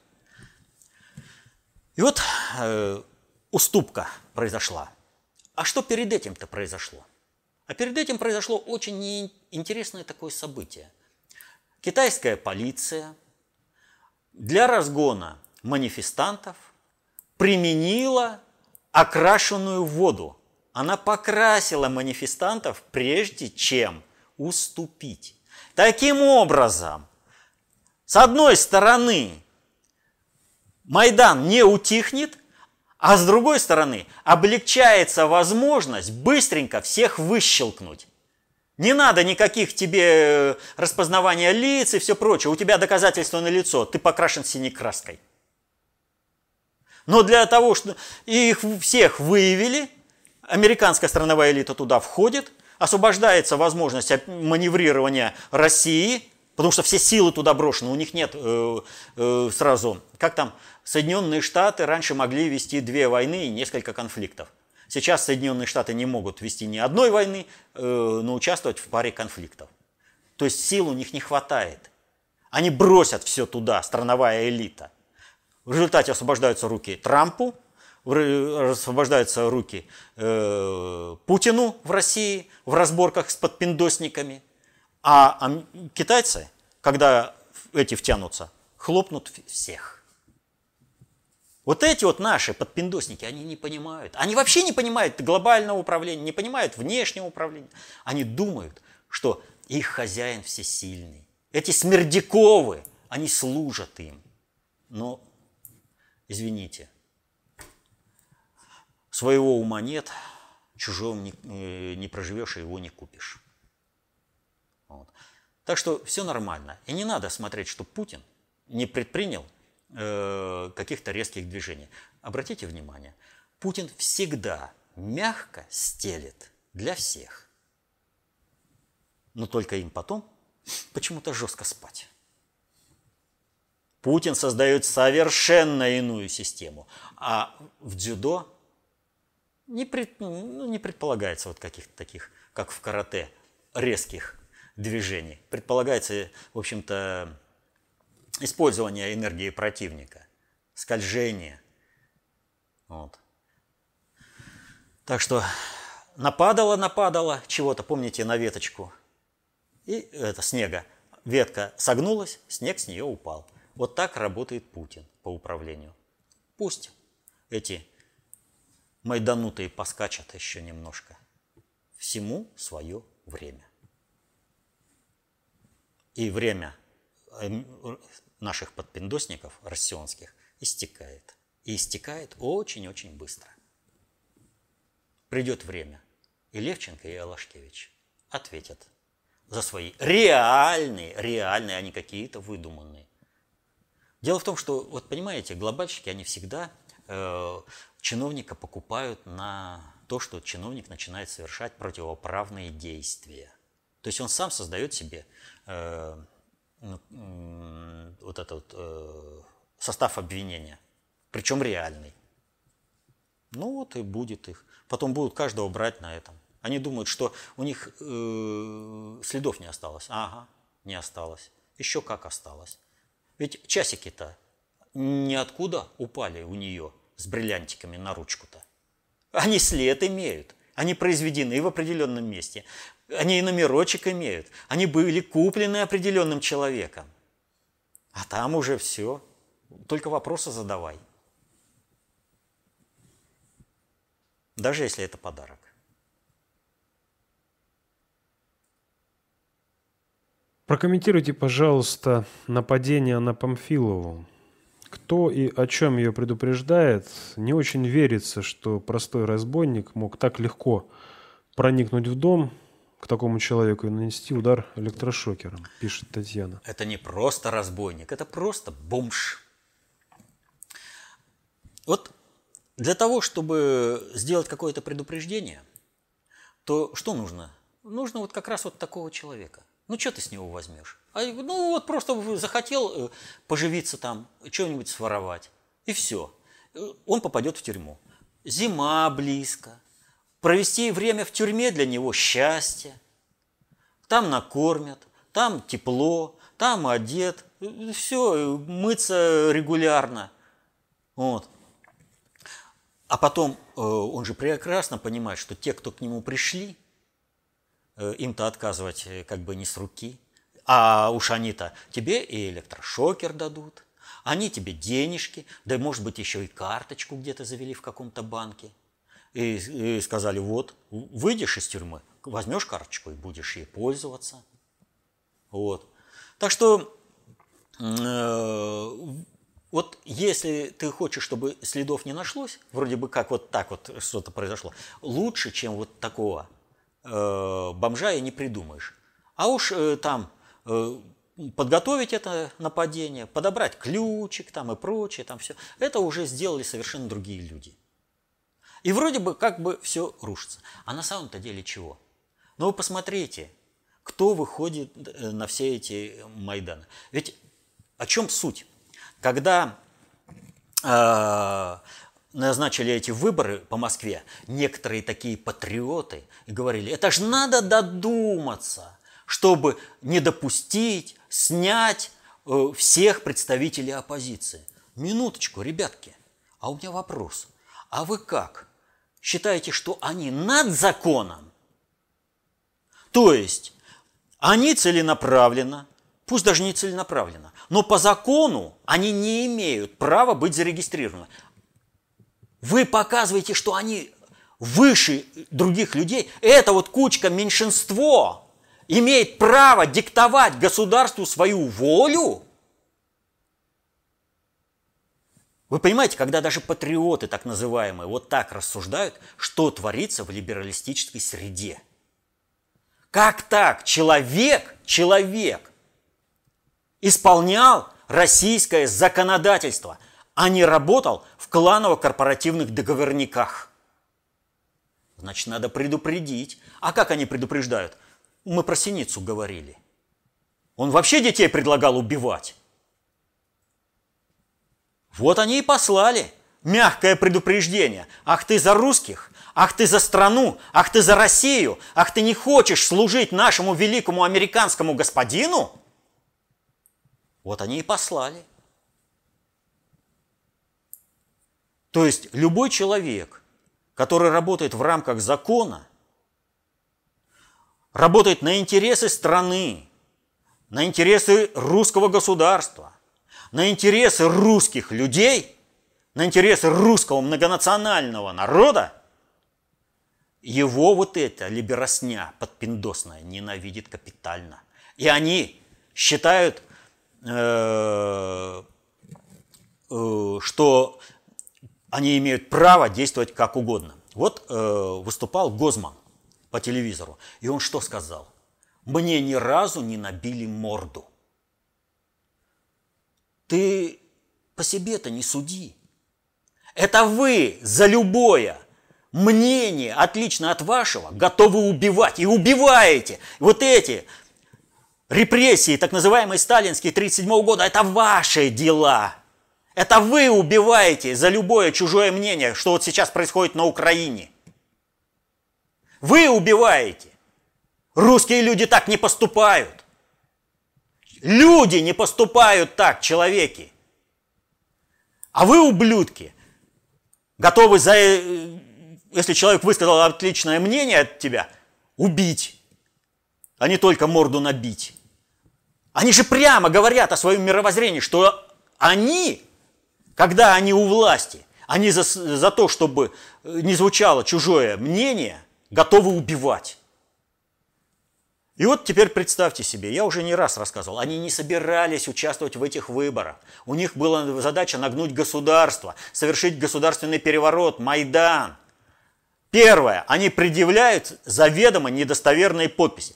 И вот э, уступка произошла. А что перед этим-то произошло? А перед этим произошло очень интересное такое событие. Китайская полиция для разгона манифестантов применила окрашенную воду. Она покрасила манифестантов прежде чем уступить. Таким образом, с одной стороны, Майдан не утихнет, а с другой стороны, облегчается возможность быстренько всех выщелкнуть. Не надо никаких тебе э, распознавания лиц и все прочее. У тебя доказательство на лицо, ты покрашен синей краской. Но для того, что их всех выявили, американская страновая элита туда входит, освобождается возможность маневрирования России, потому что все силы туда брошены, у них нет э, э, сразу, как там, Соединенные Штаты раньше могли вести две войны и несколько конфликтов. Сейчас Соединенные Штаты не могут вести ни одной войны, э, но участвовать в паре конфликтов. То есть сил у них не хватает. Они бросят все туда, страновая элита. В результате освобождаются руки Трампу, освобождаются руки э, Путину в России в разборках с подпиндосниками. А, а китайцы, когда эти втянутся, хлопнут всех. Вот эти вот наши подпиндосники, они не понимают. Они вообще не понимают глобального управления, не понимают внешнего управления. Они думают, что их хозяин всесильный. Эти смердяковы, они служат им. Но, извините, своего ума нет, чужого не, э, не проживешь и его не купишь. Вот. Так что все нормально. И не надо смотреть, что Путин не предпринял Э, каких-то резких движений. Обратите внимание, Путин всегда мягко стелет для всех. Но только им потом почему-то жестко спать. Путин создает совершенно иную систему. А в дзюдо не, пред, ну, не предполагается вот каких-то таких, как в карате, резких движений. Предполагается, в общем-то, использование энергии противника, скольжение. Вот. Так что нападало, нападало чего-то, помните, на веточку, и это снега. Ветка согнулась, снег с нее упал. Вот так работает Путин по управлению. Пусть эти майданутые поскачат еще немножко. Всему свое время. И время эм, наших подпиндосников россионских истекает. И истекает очень-очень быстро. Придет время, и Левченко, и Алашкевич ответят за свои реальные, реальные, а не какие-то выдуманные. Дело в том, что, вот понимаете, глобальщики, они всегда э, чиновника покупают на то, что чиновник начинает совершать противоправные действия. То есть он сам создает себе э, вот этот э, состав обвинения, причем реальный. Ну вот и будет их. Потом будут каждого брать на этом. Они думают, что у них э, следов не осталось. Ага, не осталось. Еще как осталось. Ведь часики-то ниоткуда упали у нее с бриллиантиками на ручку-то. Они след имеют. Они произведены в определенном месте. Они и номерочек имеют. Они были куплены определенным человеком. А там уже все. Только вопросы задавай. даже если это подарок. Прокомментируйте, пожалуйста, нападение на Памфилову. Кто и о чем ее предупреждает, не очень верится, что простой разбойник мог так легко проникнуть в дом к такому человеку и нанести удар электрошокером, пишет Татьяна. Это не просто разбойник, это просто бомж. Вот для того, чтобы сделать какое-то предупреждение, то что нужно? Нужно вот как раз вот такого человека – ну, что ты с него возьмешь? А, ну, вот просто захотел э, поживиться там, что-нибудь своровать. И все. Э, он попадет в тюрьму. Зима близко. Провести время в тюрьме для него счастье. Там накормят, там тепло, там одет. Э, все, мыться регулярно. Вот. А потом он же прекрасно понимает, что те, кто к нему пришли, им-то отказывать как бы не с руки. А уж они-то тебе и электрошокер дадут, они тебе денежки, да может быть еще и карточку где-то завели в каком-то банке. И, и сказали, вот, выйдешь из тюрьмы, возьмешь карточку и будешь ей пользоваться. Вот. Так что э, вот если ты хочешь, чтобы следов не нашлось, вроде бы как вот так вот что-то произошло, лучше, чем вот такого э, бомжа и не придумаешь. А уж э, там подготовить это нападение, подобрать ключик там и прочее, там все, это уже сделали совершенно другие люди. И вроде бы как бы все рушится. А на самом-то деле чего? Ну вы посмотрите, кто выходит э, на все эти Майданы. Ведь о чем суть? Когда э, назначили эти выборы по Москве, некоторые такие патриоты говорили, это ж надо додуматься, чтобы не допустить, снять э, всех представителей оппозиции. Минуточку, ребятки, а у меня вопрос. А вы как? Считаете, что они над законом? То есть они целенаправленно, пусть даже не целенаправленно, но по закону они не имеют права быть зарегистрированы. Вы показываете, что они выше других людей. Это вот кучка меньшинство имеет право диктовать государству свою волю. Вы понимаете, когда даже патриоты, так называемые, вот так рассуждают, что творится в либералистической среде. Как так? Человек, человек исполнял российское законодательство – а не работал в кланово-корпоративных договорниках. Значит, надо предупредить. А как они предупреждают? Мы про Синицу говорили. Он вообще детей предлагал убивать. Вот они и послали мягкое предупреждение. Ах ты за русских, ах ты за страну, ах ты за Россию, ах ты не хочешь служить нашему великому американскому господину? Вот они и послали. То есть любой человек, который работает в рамках закона, работает на интересы страны, на интересы русского государства, на интересы русских людей, на интересы русского многонационального народа, его вот эта либеросня подпиндосная ненавидит капитально. И они считают, э, э, что они имеют право действовать как угодно. Вот э, выступал Гозман по телевизору, и он что сказал? Мне ни разу не набили морду. Ты по себе-то не суди. Это вы за любое мнение, отлично от вашего, готовы убивать. И убиваете. Вот эти репрессии, так называемые сталинские 1937 года, это ваши дела. Это вы убиваете за любое чужое мнение, что вот сейчас происходит на Украине. Вы убиваете. Русские люди так не поступают. Люди не поступают так, человеки. А вы, ублюдки, готовы за... Э, если человек высказал отличное мнение от тебя, убить, а не только морду набить. Они же прямо говорят о своем мировоззрении, что они когда они у власти, Они за, за то, чтобы не звучало чужое мнение, готовы убивать. И вот теперь представьте себе, я уже не раз рассказывал, они не собирались участвовать в этих выборах. У них была задача нагнуть государство, совершить государственный переворот, Майдан. Первое, они предъявляют заведомо недостоверные подписи,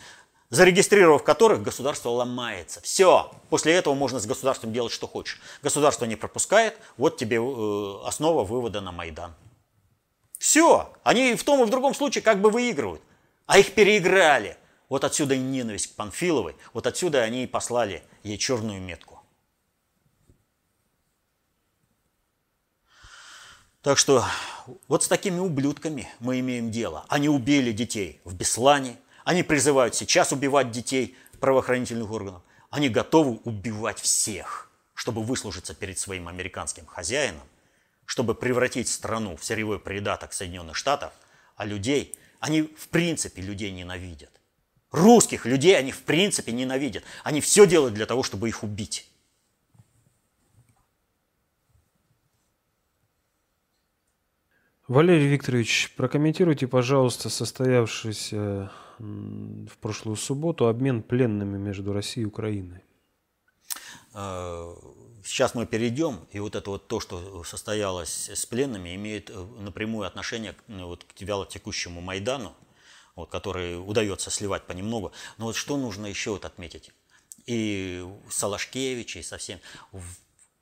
зарегистрировав которых государство ломается. Все, после этого можно с государством делать что хочешь. Государство не пропускает, вот тебе э, основа вывода на Майдан. Все, они в том и в другом случае как бы выигрывают, а их переиграли. Вот отсюда и ненависть к Панфиловой, вот отсюда они и послали ей черную метку. Так что вот с такими ублюдками мы имеем дело. Они убили детей в Беслане, они призывают сейчас убивать детей правоохранительных органов. Они готовы убивать всех, чтобы выслужиться перед своим американским хозяином, чтобы превратить страну в сырьевой придаток Соединенных Штатов, а людей, они в принципе людей ненавидят. Русских людей они в принципе ненавидят. Они все делают для того, чтобы их убить. Валерий Викторович, прокомментируйте, пожалуйста, состоявшийся в прошлую субботу обмен пленными между Россией и Украиной. Сейчас мы перейдем, и вот это вот то, что состоялось с пленными, имеет э, напрямую отношение ну, вот к вяло текущему Майдану, вот, который удается сливать понемногу. Но вот что нужно еще вот отметить? И Салашкевич, и совсем в,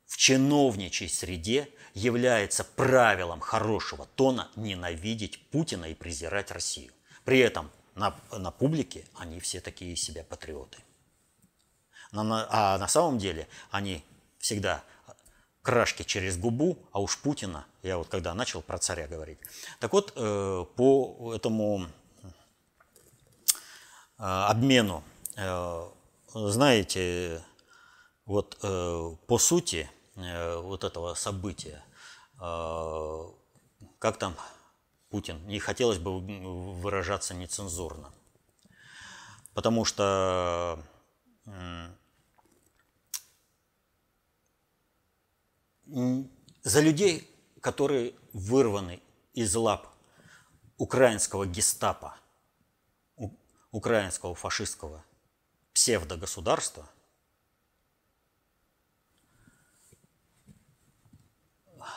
в чиновничьей среде является правилом хорошего тона ненавидеть Путина и презирать Россию. При этом на, на публике они все такие себя патриоты. Но на, а на самом деле они всегда крашки через губу, а уж Путина, я вот когда начал про царя говорить. Так вот, э, по этому Э, обмену. Э, знаете, вот по сути вот этого события, как там Путин, не хотелось бы выражаться нецензурно, потому что за людей, которые вырваны из лап украинского гестапо, украинского фашистского псевдогосударства,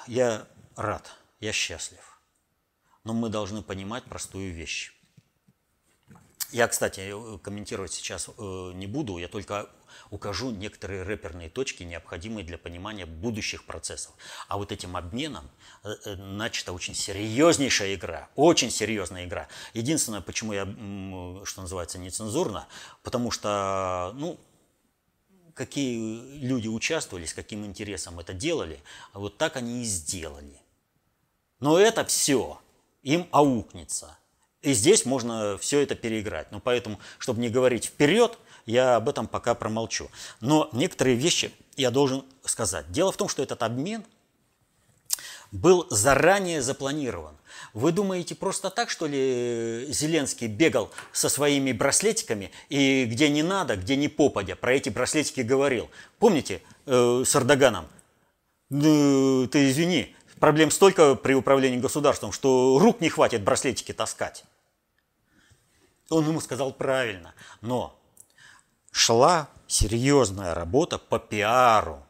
я рад, я счастлив. Но мы должны понимать простую вещь. Я, кстати, комментировать сейчас э, не буду, я только укажу некоторые рэперные точки, необходимые для понимания будущих процессов. А вот этим обменом э, э, начата очень серьезнейшая игра, очень серьезная игра. Единственное, почему я, что называется, нецензурно, потому что, ну, какие люди участвовали, с каким интересом это делали, вот так они и сделали. Но это все им аукнется. И здесь можно все это переиграть. Но поэтому, чтобы не говорить вперед, я об этом пока промолчу. Но некоторые вещи я должен сказать. Дело в том, что этот обмен был заранее запланирован. Вы думаете, просто так, что ли, Зеленский бегал со своими браслетиками и где не надо, где не попадя, про эти браслетики говорил? Помните э, с Эрдоганом? «Э, ты извини, проблем столько при управлении государством, что рук не хватит браслетики таскать. Он ему сказал правильно, но шла серьезная работа по пиару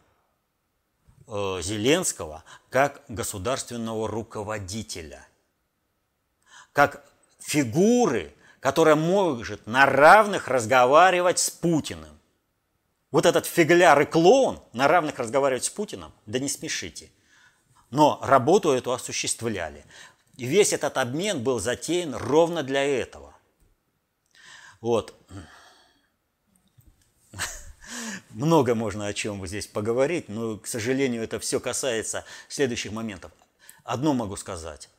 э, Зеленского как государственного руководителя, как фигуры, которая может на равных разговаривать с Путиным. Вот этот фигляр и клоун на равных разговаривать с Путиным, да не смешите. Но работу эту осуществляли. И весь этот обмен был затеян ровно для этого. Вот. Много можно о чем здесь поговорить, но, к сожалению, это все касается следующих моментов. Одно могу сказать.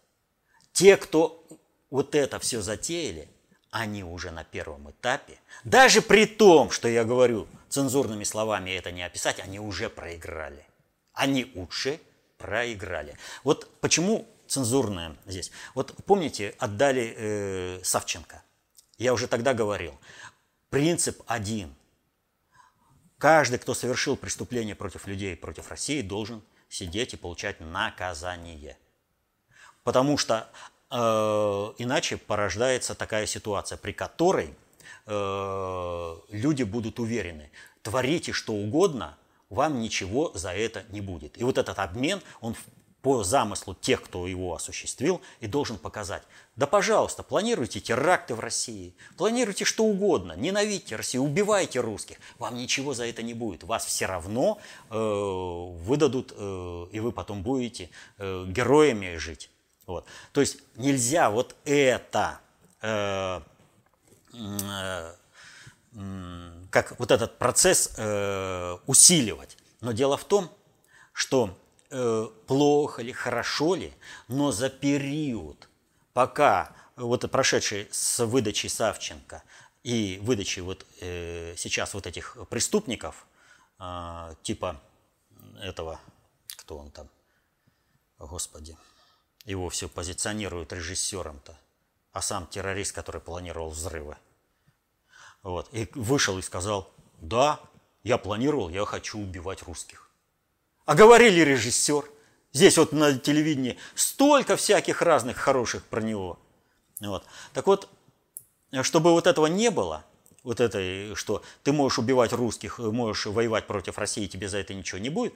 Те, кто вот это все затеяли, они уже на первом этапе, даже при том, что я говорю цензурными словами это не описать, они уже проиграли. Они уже проиграли. Вот почему цензурное здесь. Вот помните, отдали э, Савченко. Я уже тогда говорил. Принцип один – Каждый, кто совершил преступление против людей, против России, должен сидеть и получать наказание. Потому что э, иначе порождается такая ситуация, при которой э, люди будут уверены, творите что угодно, вам ничего за это не будет. И вот этот обмен, он по замыслу тех, кто его осуществил, и должен показать, да пожалуйста, планируйте теракты в России, планируйте что угодно, ненавидьте Россию, убивайте русских, вам ничего за это не будет, вас все равно э, выдадут, э, и вы потом будете э, героями жить. Вот. То есть нельзя вот это, э, э, как вот этот процесс э, усиливать. Но дело в том, что э, плохо ли, хорошо ли, но за период, пока вот прошедший с выдачей Савченко и выдачей вот э, сейчас вот этих преступников, э, типа этого, кто он там, господи, его все позиционируют режиссером-то, а сам террорист, который планировал взрывы. Вот. И вышел и сказал, да, я планировал, я хочу убивать русских. А говорили режиссер. Здесь вот на телевидении столько всяких разных хороших про него. Вот. Так вот, чтобы вот этого не было, вот этой, что ты можешь убивать русских, можешь воевать против России, тебе за это ничего не будет,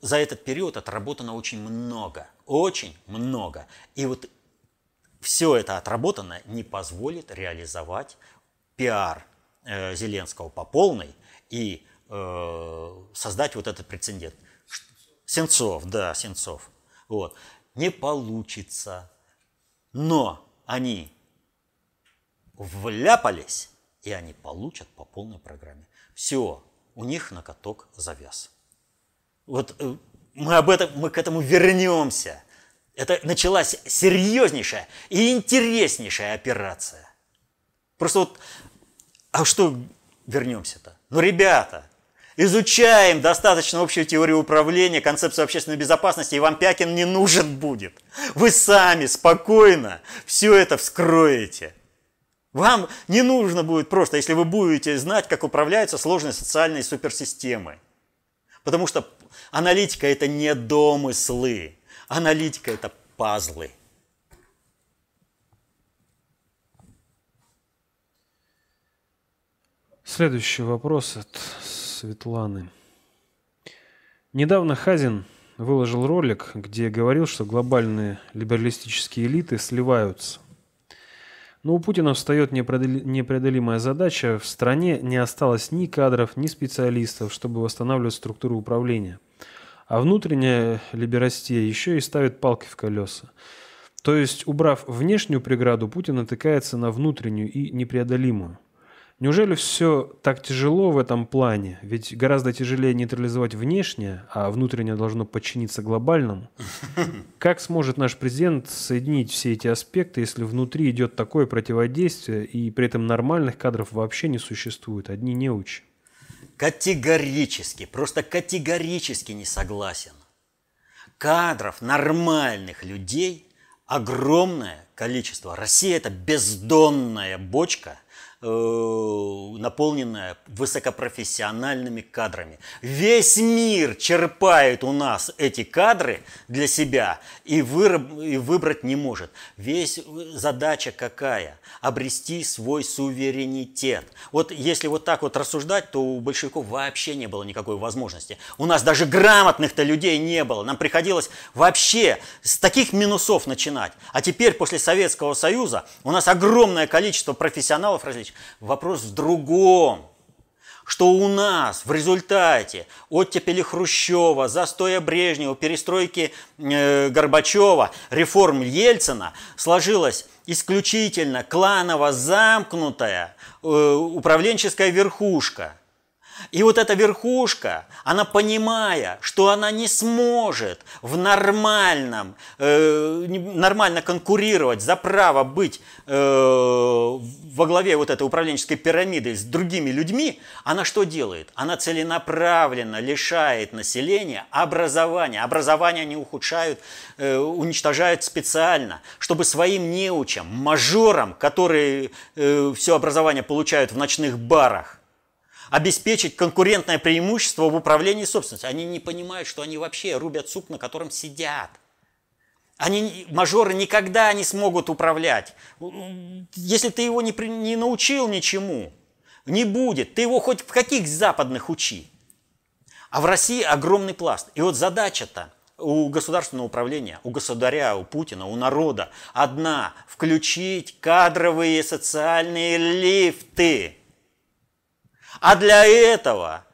за этот период отработано очень много, очень много. И вот все это отработано не позволит реализовать пиар э, Зеленского по полной и э, создать вот этот прецедент. Сенцов, да, Сенцов. Вот. Не получится. Но они вляпались, и они получат по полной программе. Все, у них на каток завяз. Вот э, мы об этом, мы к этому вернемся. Это началась серьезнейшая и интереснейшая операция. Просто вот, а что вернемся-то? Ну, ребята, изучаем достаточно общую теорию управления, концепцию общественной безопасности, и вам Пякин не нужен будет. Вы сами спокойно все это вскроете. Вам не нужно будет просто, если вы будете знать, как управляются сложные социальные суперсистемы. Потому что аналитика – это не домыслы, аналитика – это пазлы. Следующий вопрос от Светланы. Недавно Хазин выложил ролик, где говорил, что глобальные либералистические элиты сливаются. Но у Путина встает непреодолимая задача. В стране не осталось ни кадров, ни специалистов, чтобы восстанавливать структуру управления. А внутренняя либерастия еще и ставит палки в колеса. То есть, убрав внешнюю преграду, Путин натыкается на внутреннюю и непреодолимую. Неужели все так тяжело в этом плане? Ведь гораздо тяжелее нейтрализовать внешнее, а внутреннее должно подчиниться глобальному. Как сможет наш президент соединить все эти аспекты, если внутри идет такое противодействие, и при этом нормальных кадров вообще не существует, одни неучи? Категорически, просто категорически не согласен. Кадров нормальных людей огромное количество. Россия – это бездонная бочка – наполненная высокопрофессиональными кадрами. Весь мир черпает у нас эти кадры для себя и, выраб, и выбрать не может. Весь задача какая? Обрести свой суверенитет. Вот если вот так вот рассуждать, то у большевиков вообще не было никакой возможности. У нас даже грамотных-то людей не было. Нам приходилось вообще с таких минусов начинать. А теперь после Советского Союза у нас огромное количество профессионалов различных Ильич, вопрос в другом. Что у нас в результате оттепели Хрущева, застоя Брежнева, перестройки э, Горбачева, реформ Ельцина сложилась исключительно кланово замкнутая э, управленческая верхушка – и вот эта верхушка, она понимая, что она не сможет в нормальном, э, нормально конкурировать за право быть э, во главе вот этой управленческой пирамиды с другими людьми, она что делает? Она целенаправленно лишает населения образования. Образование они ухудшают, э, уничтожают специально, чтобы своим неучам, мажорам, которые э, все образование получают в ночных барах, обеспечить конкурентное преимущество в управлении собственностью. Они не понимают, что они вообще рубят суп, на котором сидят. Они, мажоры никогда не смогут управлять. Если ты его не, не научил ничему, не будет. Ты его хоть в каких западных учи. А в России огромный пласт. И вот задача-то у государственного управления, у государя, у Путина, у народа одна – включить кадровые социальные лифты. А для этого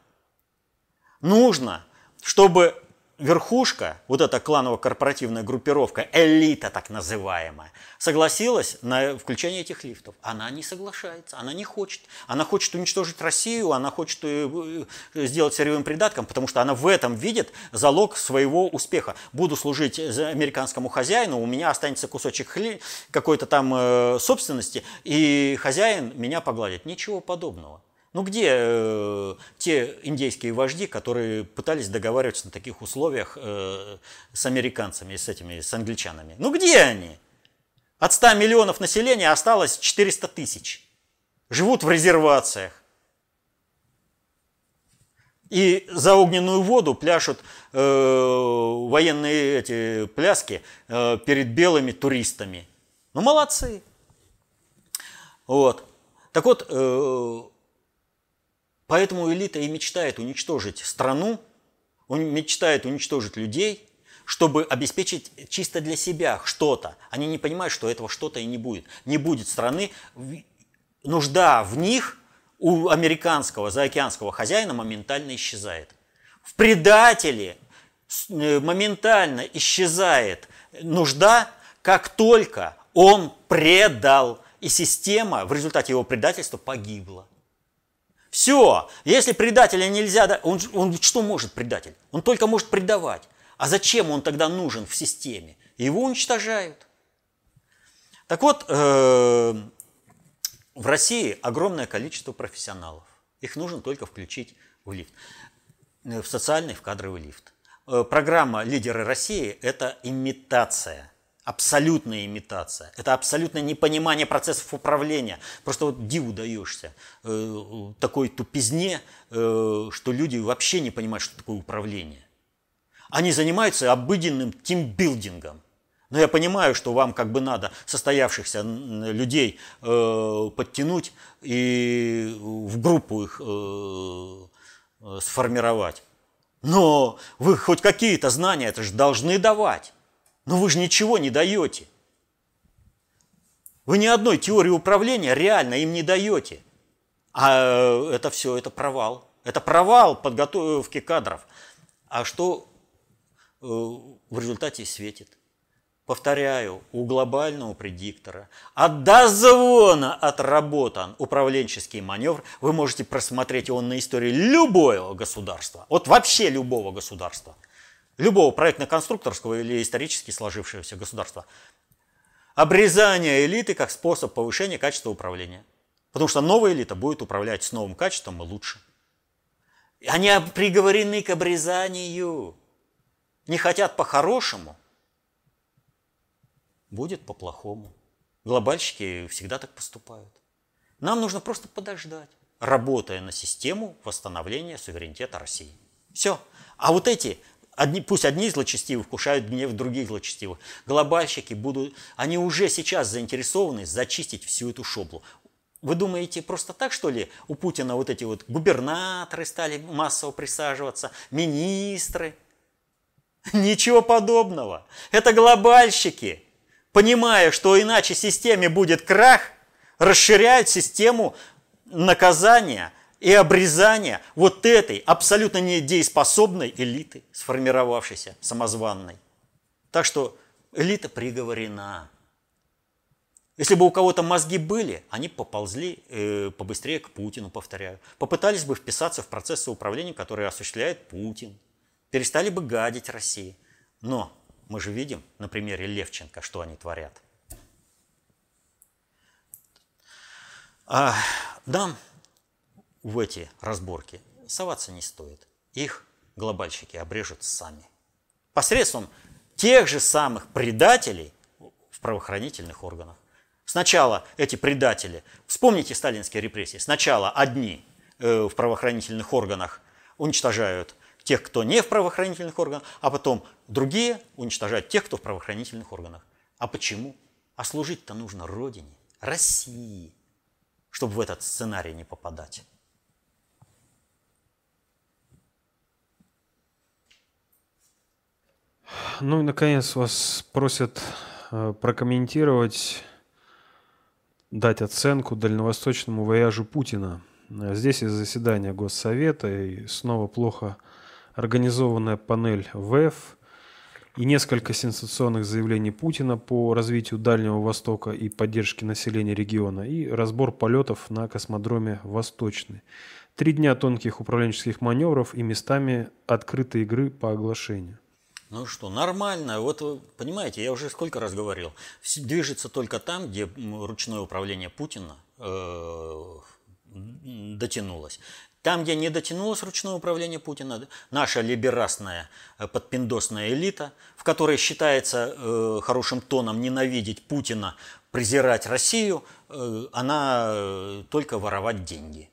нужно, чтобы верхушка, вот эта кланово-корпоративная группировка, элита так называемая, согласилась на включение этих лифтов. Она не соглашается, она не хочет. Она хочет уничтожить Россию, она хочет э, э, сделать сырьевым придатком, потому что она в этом видит залог своего успеха. Буду служить американскому хозяину, у меня останется кусочек хли... какой-то там э, собственности, и хозяин меня погладит. Ничего подобного. Ну где э, те индейские вожди, которые пытались договариваться на таких условиях э, с американцами, с этими, с англичанами? Ну где они? От 100 миллионов населения осталось 400 тысяч. Живут в резервациях. И за огненную воду пляшут э, военные эти пляски э, перед белыми туристами. Ну молодцы. Вот. Так вот, э, Поэтому элита и мечтает уничтожить страну, мечтает уничтожить людей, чтобы обеспечить чисто для себя что-то. Они не понимают, что этого что-то и не будет. Не будет страны. Нужда в них у американского заокеанского хозяина моментально исчезает. В предателе э, моментально исчезает нужда, как только он предал, и система в результате его предательства погибла. Все. Если предателя нельзя... Он, он что может предатель? Он только может предавать. А зачем он тогда нужен в системе? Его уничтожают. Так вот, э, в России огромное количество профессионалов. Их нужно только включить в лифт. Э, в социальный, в кадровый лифт. Э, программа «Лидеры России» – это имитация абсолютная имитация. Это абсолютное непонимание процессов управления. Просто вот диву даешься э, такой тупизне, э, что люди вообще не понимают, что такое управление. Они занимаются обыденным тимбилдингом. Но я понимаю, что вам как бы надо состоявшихся людей э, подтянуть и в группу их э, э сформировать. Но вы хоть какие-то знания это же должны давать. Но вы же ничего не даете. Вы ни одной теории управления реально им не даете. А это все, это провал. Это провал подготовки кадров. А что э, в результате светит? Повторяю, у глобального предиктора от дозвона отработан управленческий маневр. Вы можете просмотреть его на истории любого государства. Вот вообще любого государства – любого проектно-конструкторского или исторически сложившегося государства. Обрезание элиты как способ повышения качества управления. Потому что новая элита будет управлять с новым качеством и лучше. Они приговорены к обрезанию. Не хотят по-хорошему, будет по-плохому. Глобальщики всегда так поступают. Нам нужно просто подождать, работая на систему восстановления суверенитета России. Все. А вот эти Одни, пусть одни злочестивы вкушают гнев других злочестивых. Глобальщики будут, они уже сейчас заинтересованы зачистить всю эту шоблу. Вы думаете, просто так, что ли, у Путина вот эти вот губернаторы стали массово присаживаться, министры? Ничего подобного. Это глобальщики, понимая, что иначе системе будет крах, расширяют систему наказания – и обрезание вот этой абсолютно недееспособной элиты, сформировавшейся, самозванной. Так что элита приговорена. Если бы у кого-то мозги были, они поползли э, побыстрее к Путину, повторяю. Попытались бы вписаться в процессы управления, которые осуществляет Путин. Перестали бы гадить России. Но мы же видим на примере Левченко, что они творят. А, нам в эти разборки соваться не стоит. Их глобальщики обрежут сами. Посредством тех же самых предателей в правоохранительных органах. Сначала эти предатели, вспомните сталинские репрессии, сначала одни э, в правоохранительных органах уничтожают тех, кто не в правоохранительных органах, а потом другие уничтожают тех, кто в правоохранительных органах. А почему? А служить-то нужно Родине, России, чтобы в этот сценарий не попадать. Ну и, наконец, вас просят э, прокомментировать, дать оценку дальневосточному вояжу Путина. Здесь из заседания Госсовета и снова плохо организованная панель ВЭФ и несколько сенсационных заявлений Путина по развитию Дальнего Востока и поддержке населения региона и разбор полетов на космодроме «Восточный». Три дня тонких управленческих маневров и местами открытой игры по оглашению. Ну что, нормально. Вот, понимаете, я уже сколько раз говорил, движется только там, где ручное управление Путина э, дотянулось. Там, где не дотянулось ручное управление Путина, наша либерасная э, подпиндосная элита, в которой считается э, хорошим тоном ненавидеть Путина, презирать Россию, э, она э, только воровать деньги.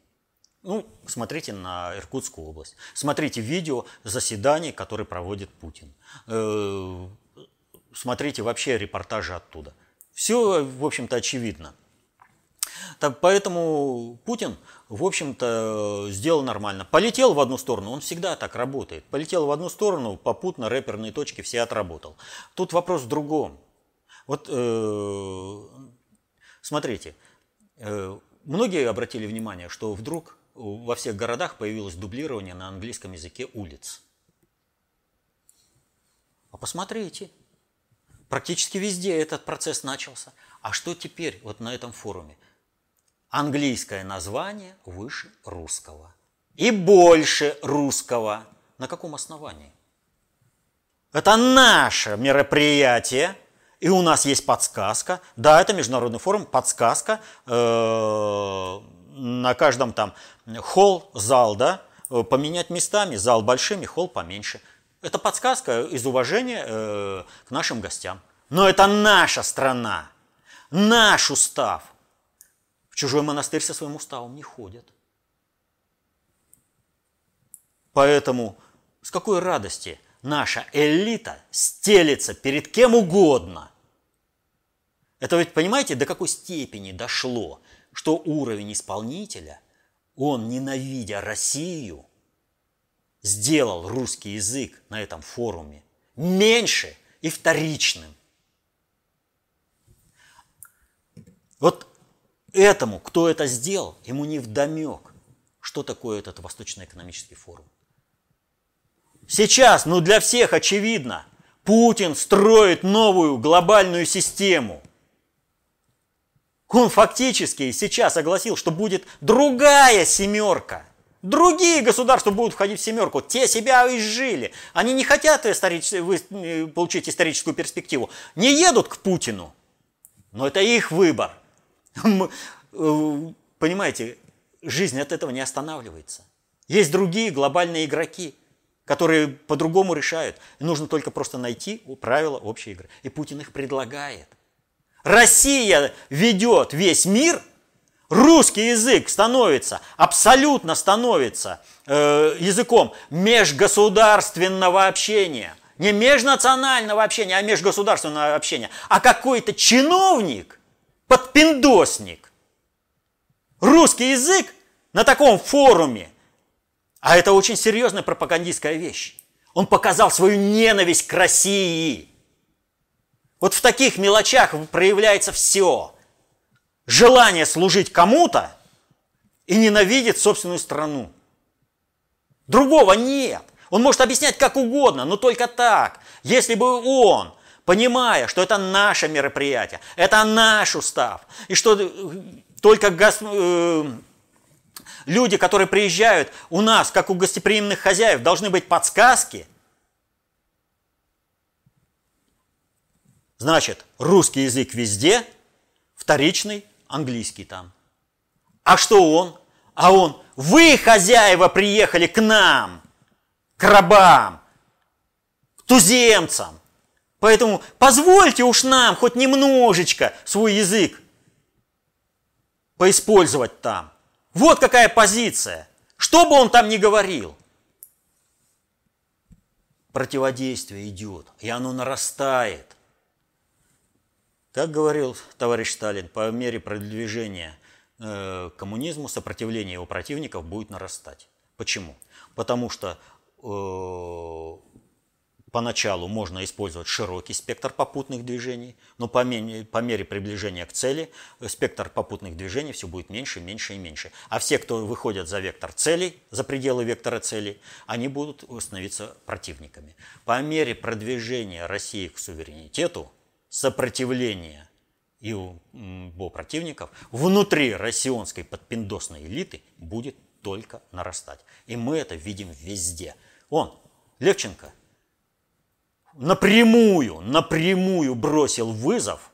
Ну, смотрите на Иркутскую область. Смотрите видео заседаний, которые проводит Путин. Э, смотрите вообще репортажи оттуда. Все, в общем-то, очевидно. Так, поэтому Путин, в общем-то, сделал нормально. Полетел в одну сторону, он всегда так работает. Полетел в одну сторону, попутно рэперные точки все отработал. Тут вопрос в другом. Вот э, смотрите, э, многие обратили внимание, что вдруг во всех городах появилось дублирование на английском языке улиц. А посмотрите, практически везде этот процесс начался. А что теперь вот на этом форуме? Английское название выше русского. И больше русского. На каком основании? Это наше мероприятие, и у нас есть подсказка. Да, это международный форум, подсказка. Э, на каждом там холл, зал, да, э, поменять местами, зал большими, холл поменьше. Это подсказка из уважения э, к нашим гостям. Но это наша страна, наш устав. В чужой монастырь со своим уставом не ходят. Поэтому с какой радости наша элита стелится перед кем угодно. Это ведь, понимаете, до какой степени дошло, что уровень исполнителя, он, ненавидя Россию, сделал русский язык на этом форуме меньше и вторичным. Вот этому, кто это сделал, ему не вдомек, что такое этот Восточно-экономический форум. Сейчас, ну для всех очевидно, Путин строит новую глобальную систему – он фактически сейчас огласил, что будет другая семерка. Другие государства будут входить в семерку. Те себя изжили. Они не хотят историч... Э, получить историческую перспективу. Не едут к Путину. Но это их выбор. Э, понимаете, жизнь от этого не останавливается. Есть другие глобальные игроки, которые по-другому решают. нужно только просто найти правила общей игры. И Путин их предлагает. Россия ведет весь мир, русский язык становится, абсолютно становится э, языком межгосударственного общения. Не межнационального общения, а межгосударственного общения. А какой-то чиновник, подпиндосник, русский язык на таком форуме, а это очень серьезная пропагандистская вещь. Он показал свою ненависть к России – вот в таких мелочах проявляется все. Желание служить кому-то и ненавидит собственную страну. Другого нет. Он может объяснять как угодно, но только так. Если бы он, понимая, что это наше мероприятие, это наш устав, и что э, только э... люди, которые приезжают у нас, как у гостеприимных хозяев, должны быть подсказки – Значит, русский язык везде, вторичный английский там. А что он? А он, вы, хозяева, приехали к нам, к рабам, к туземцам. Поэтому позвольте уж нам хоть немножечко свой язык поиспользовать там. Вот какая позиция. Что бы он там ни говорил, противодействие идет, и оно нарастает. Как говорил товарищ Сталин, по мере продвижения э, коммунизму сопротивление его противников будет нарастать. Почему? Потому что э, Поначалу можно использовать широкий спектр попутных движений, но по мере, по мере приближения к цели э, спектр попутных движений все будет меньше, меньше и меньше. А все, кто выходят за вектор целей, за пределы вектора целей, они будут становиться противниками. По мере продвижения России к суверенитету, сопротивления его противников внутри россионской подпиндосной элиты будет только нарастать. И мы это видим везде. Он, Левченко, напрямую, напрямую бросил вызов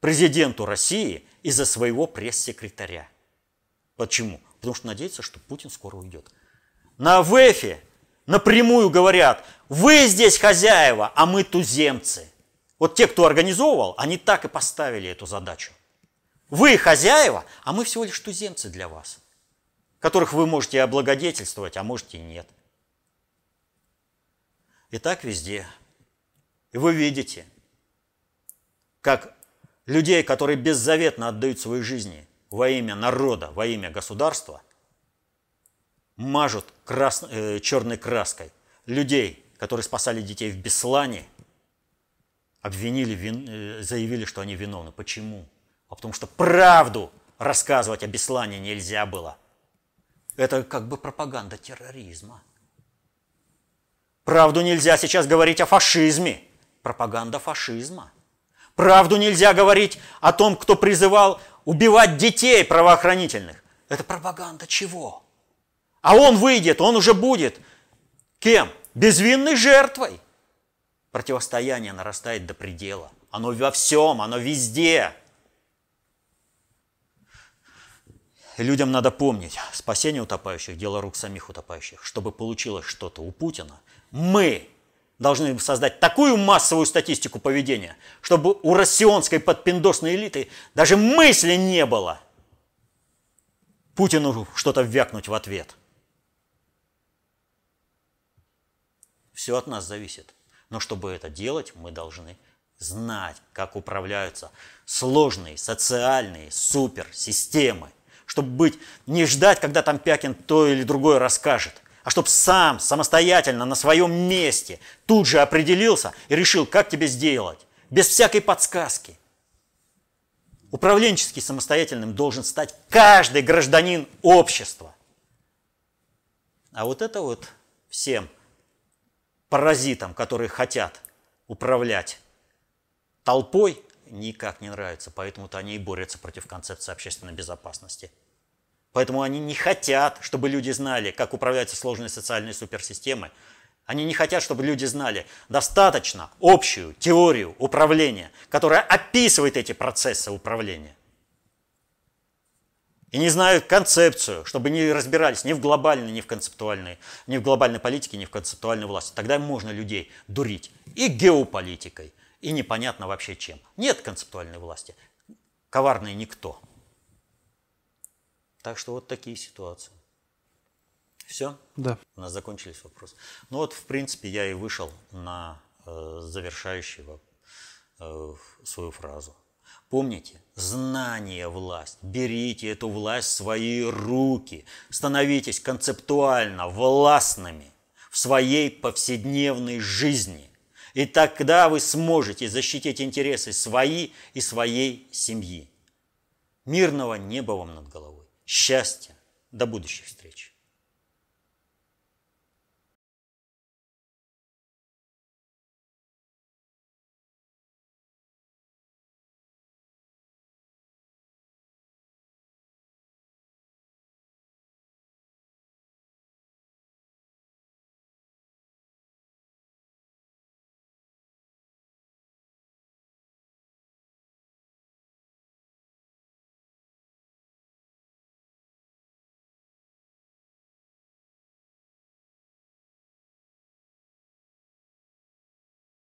президенту России из-за своего пресс-секретаря. Почему? Потому что надеется, что Путин скоро уйдет. На ВЭФе напрямую говорят, вы здесь хозяева, а мы туземцы. Вот те, кто организовывал, они так и поставили эту задачу. Вы хозяева, а мы всего лишь туземцы для вас, которых вы можете облагодетельствовать, а можете и нет. И так везде. И вы видите, как людей, которые беззаветно отдают свои жизни во имя народа, во имя государства, мажут крас... э, черной краской людей, которые спасали детей в Беслане, обвинили, вин... э, заявили, что они виновны. Почему? А потому что правду рассказывать о Беслане нельзя было. Это как бы пропаганда терроризма. Правду нельзя сейчас говорить о фашизме пропаганда фашизма. Правду нельзя говорить о том, кто призывал убивать детей правоохранительных. Это пропаганда чего? А он выйдет, он уже будет кем? Безвинной жертвой. Противостояние нарастает до предела. Оно во всем, оно везде. Людям надо помнить, спасение утопающих – дело рук самих утопающих. Чтобы получилось что-то у Путина, мы должны создать такую массовую статистику поведения, чтобы у россионской подпиндосной элиты даже мысли не было Путину что-то вякнуть в ответ. Все от нас зависит. Но чтобы это делать, мы должны знать, как управляются сложные социальные суперсистемы. Чтобы быть, не ждать, когда там Пякин то или другое расскажет, а чтобы сам, самостоятельно, на своем месте тут же определился и решил, как тебе сделать, без всякой подсказки. Управленчески самостоятельным должен стать каждый гражданин общества. А вот это вот всем паразитам, которые хотят управлять толпой, никак не нравится. Поэтому-то они и борются против концепции общественной безопасности – Поэтому они не хотят, чтобы люди знали, как управляются сложные социальные суперсистемы. Они не хотят, чтобы люди знали достаточно общую теорию управления, которая описывает эти процессы управления. И не знают концепцию, чтобы не разбирались ни в глобальной, ни в концептуальной, ни в глобальной политике, ни в концептуальной власти. Тогда можно людей дурить и геополитикой, и непонятно вообще чем. Нет концептуальной власти. Коварный никто. Так что вот такие ситуации. Все? Да. У нас закончились вопросы. Ну вот, в принципе, я и вышел на э, завершающего э, свою фразу. Помните, знание – власть. Берите эту власть в свои руки. Становитесь концептуально властными в своей повседневной жизни. И тогда вы сможете защитить интересы свои и своей семьи. Мирного неба вам над головой счастья. До будущих встреч.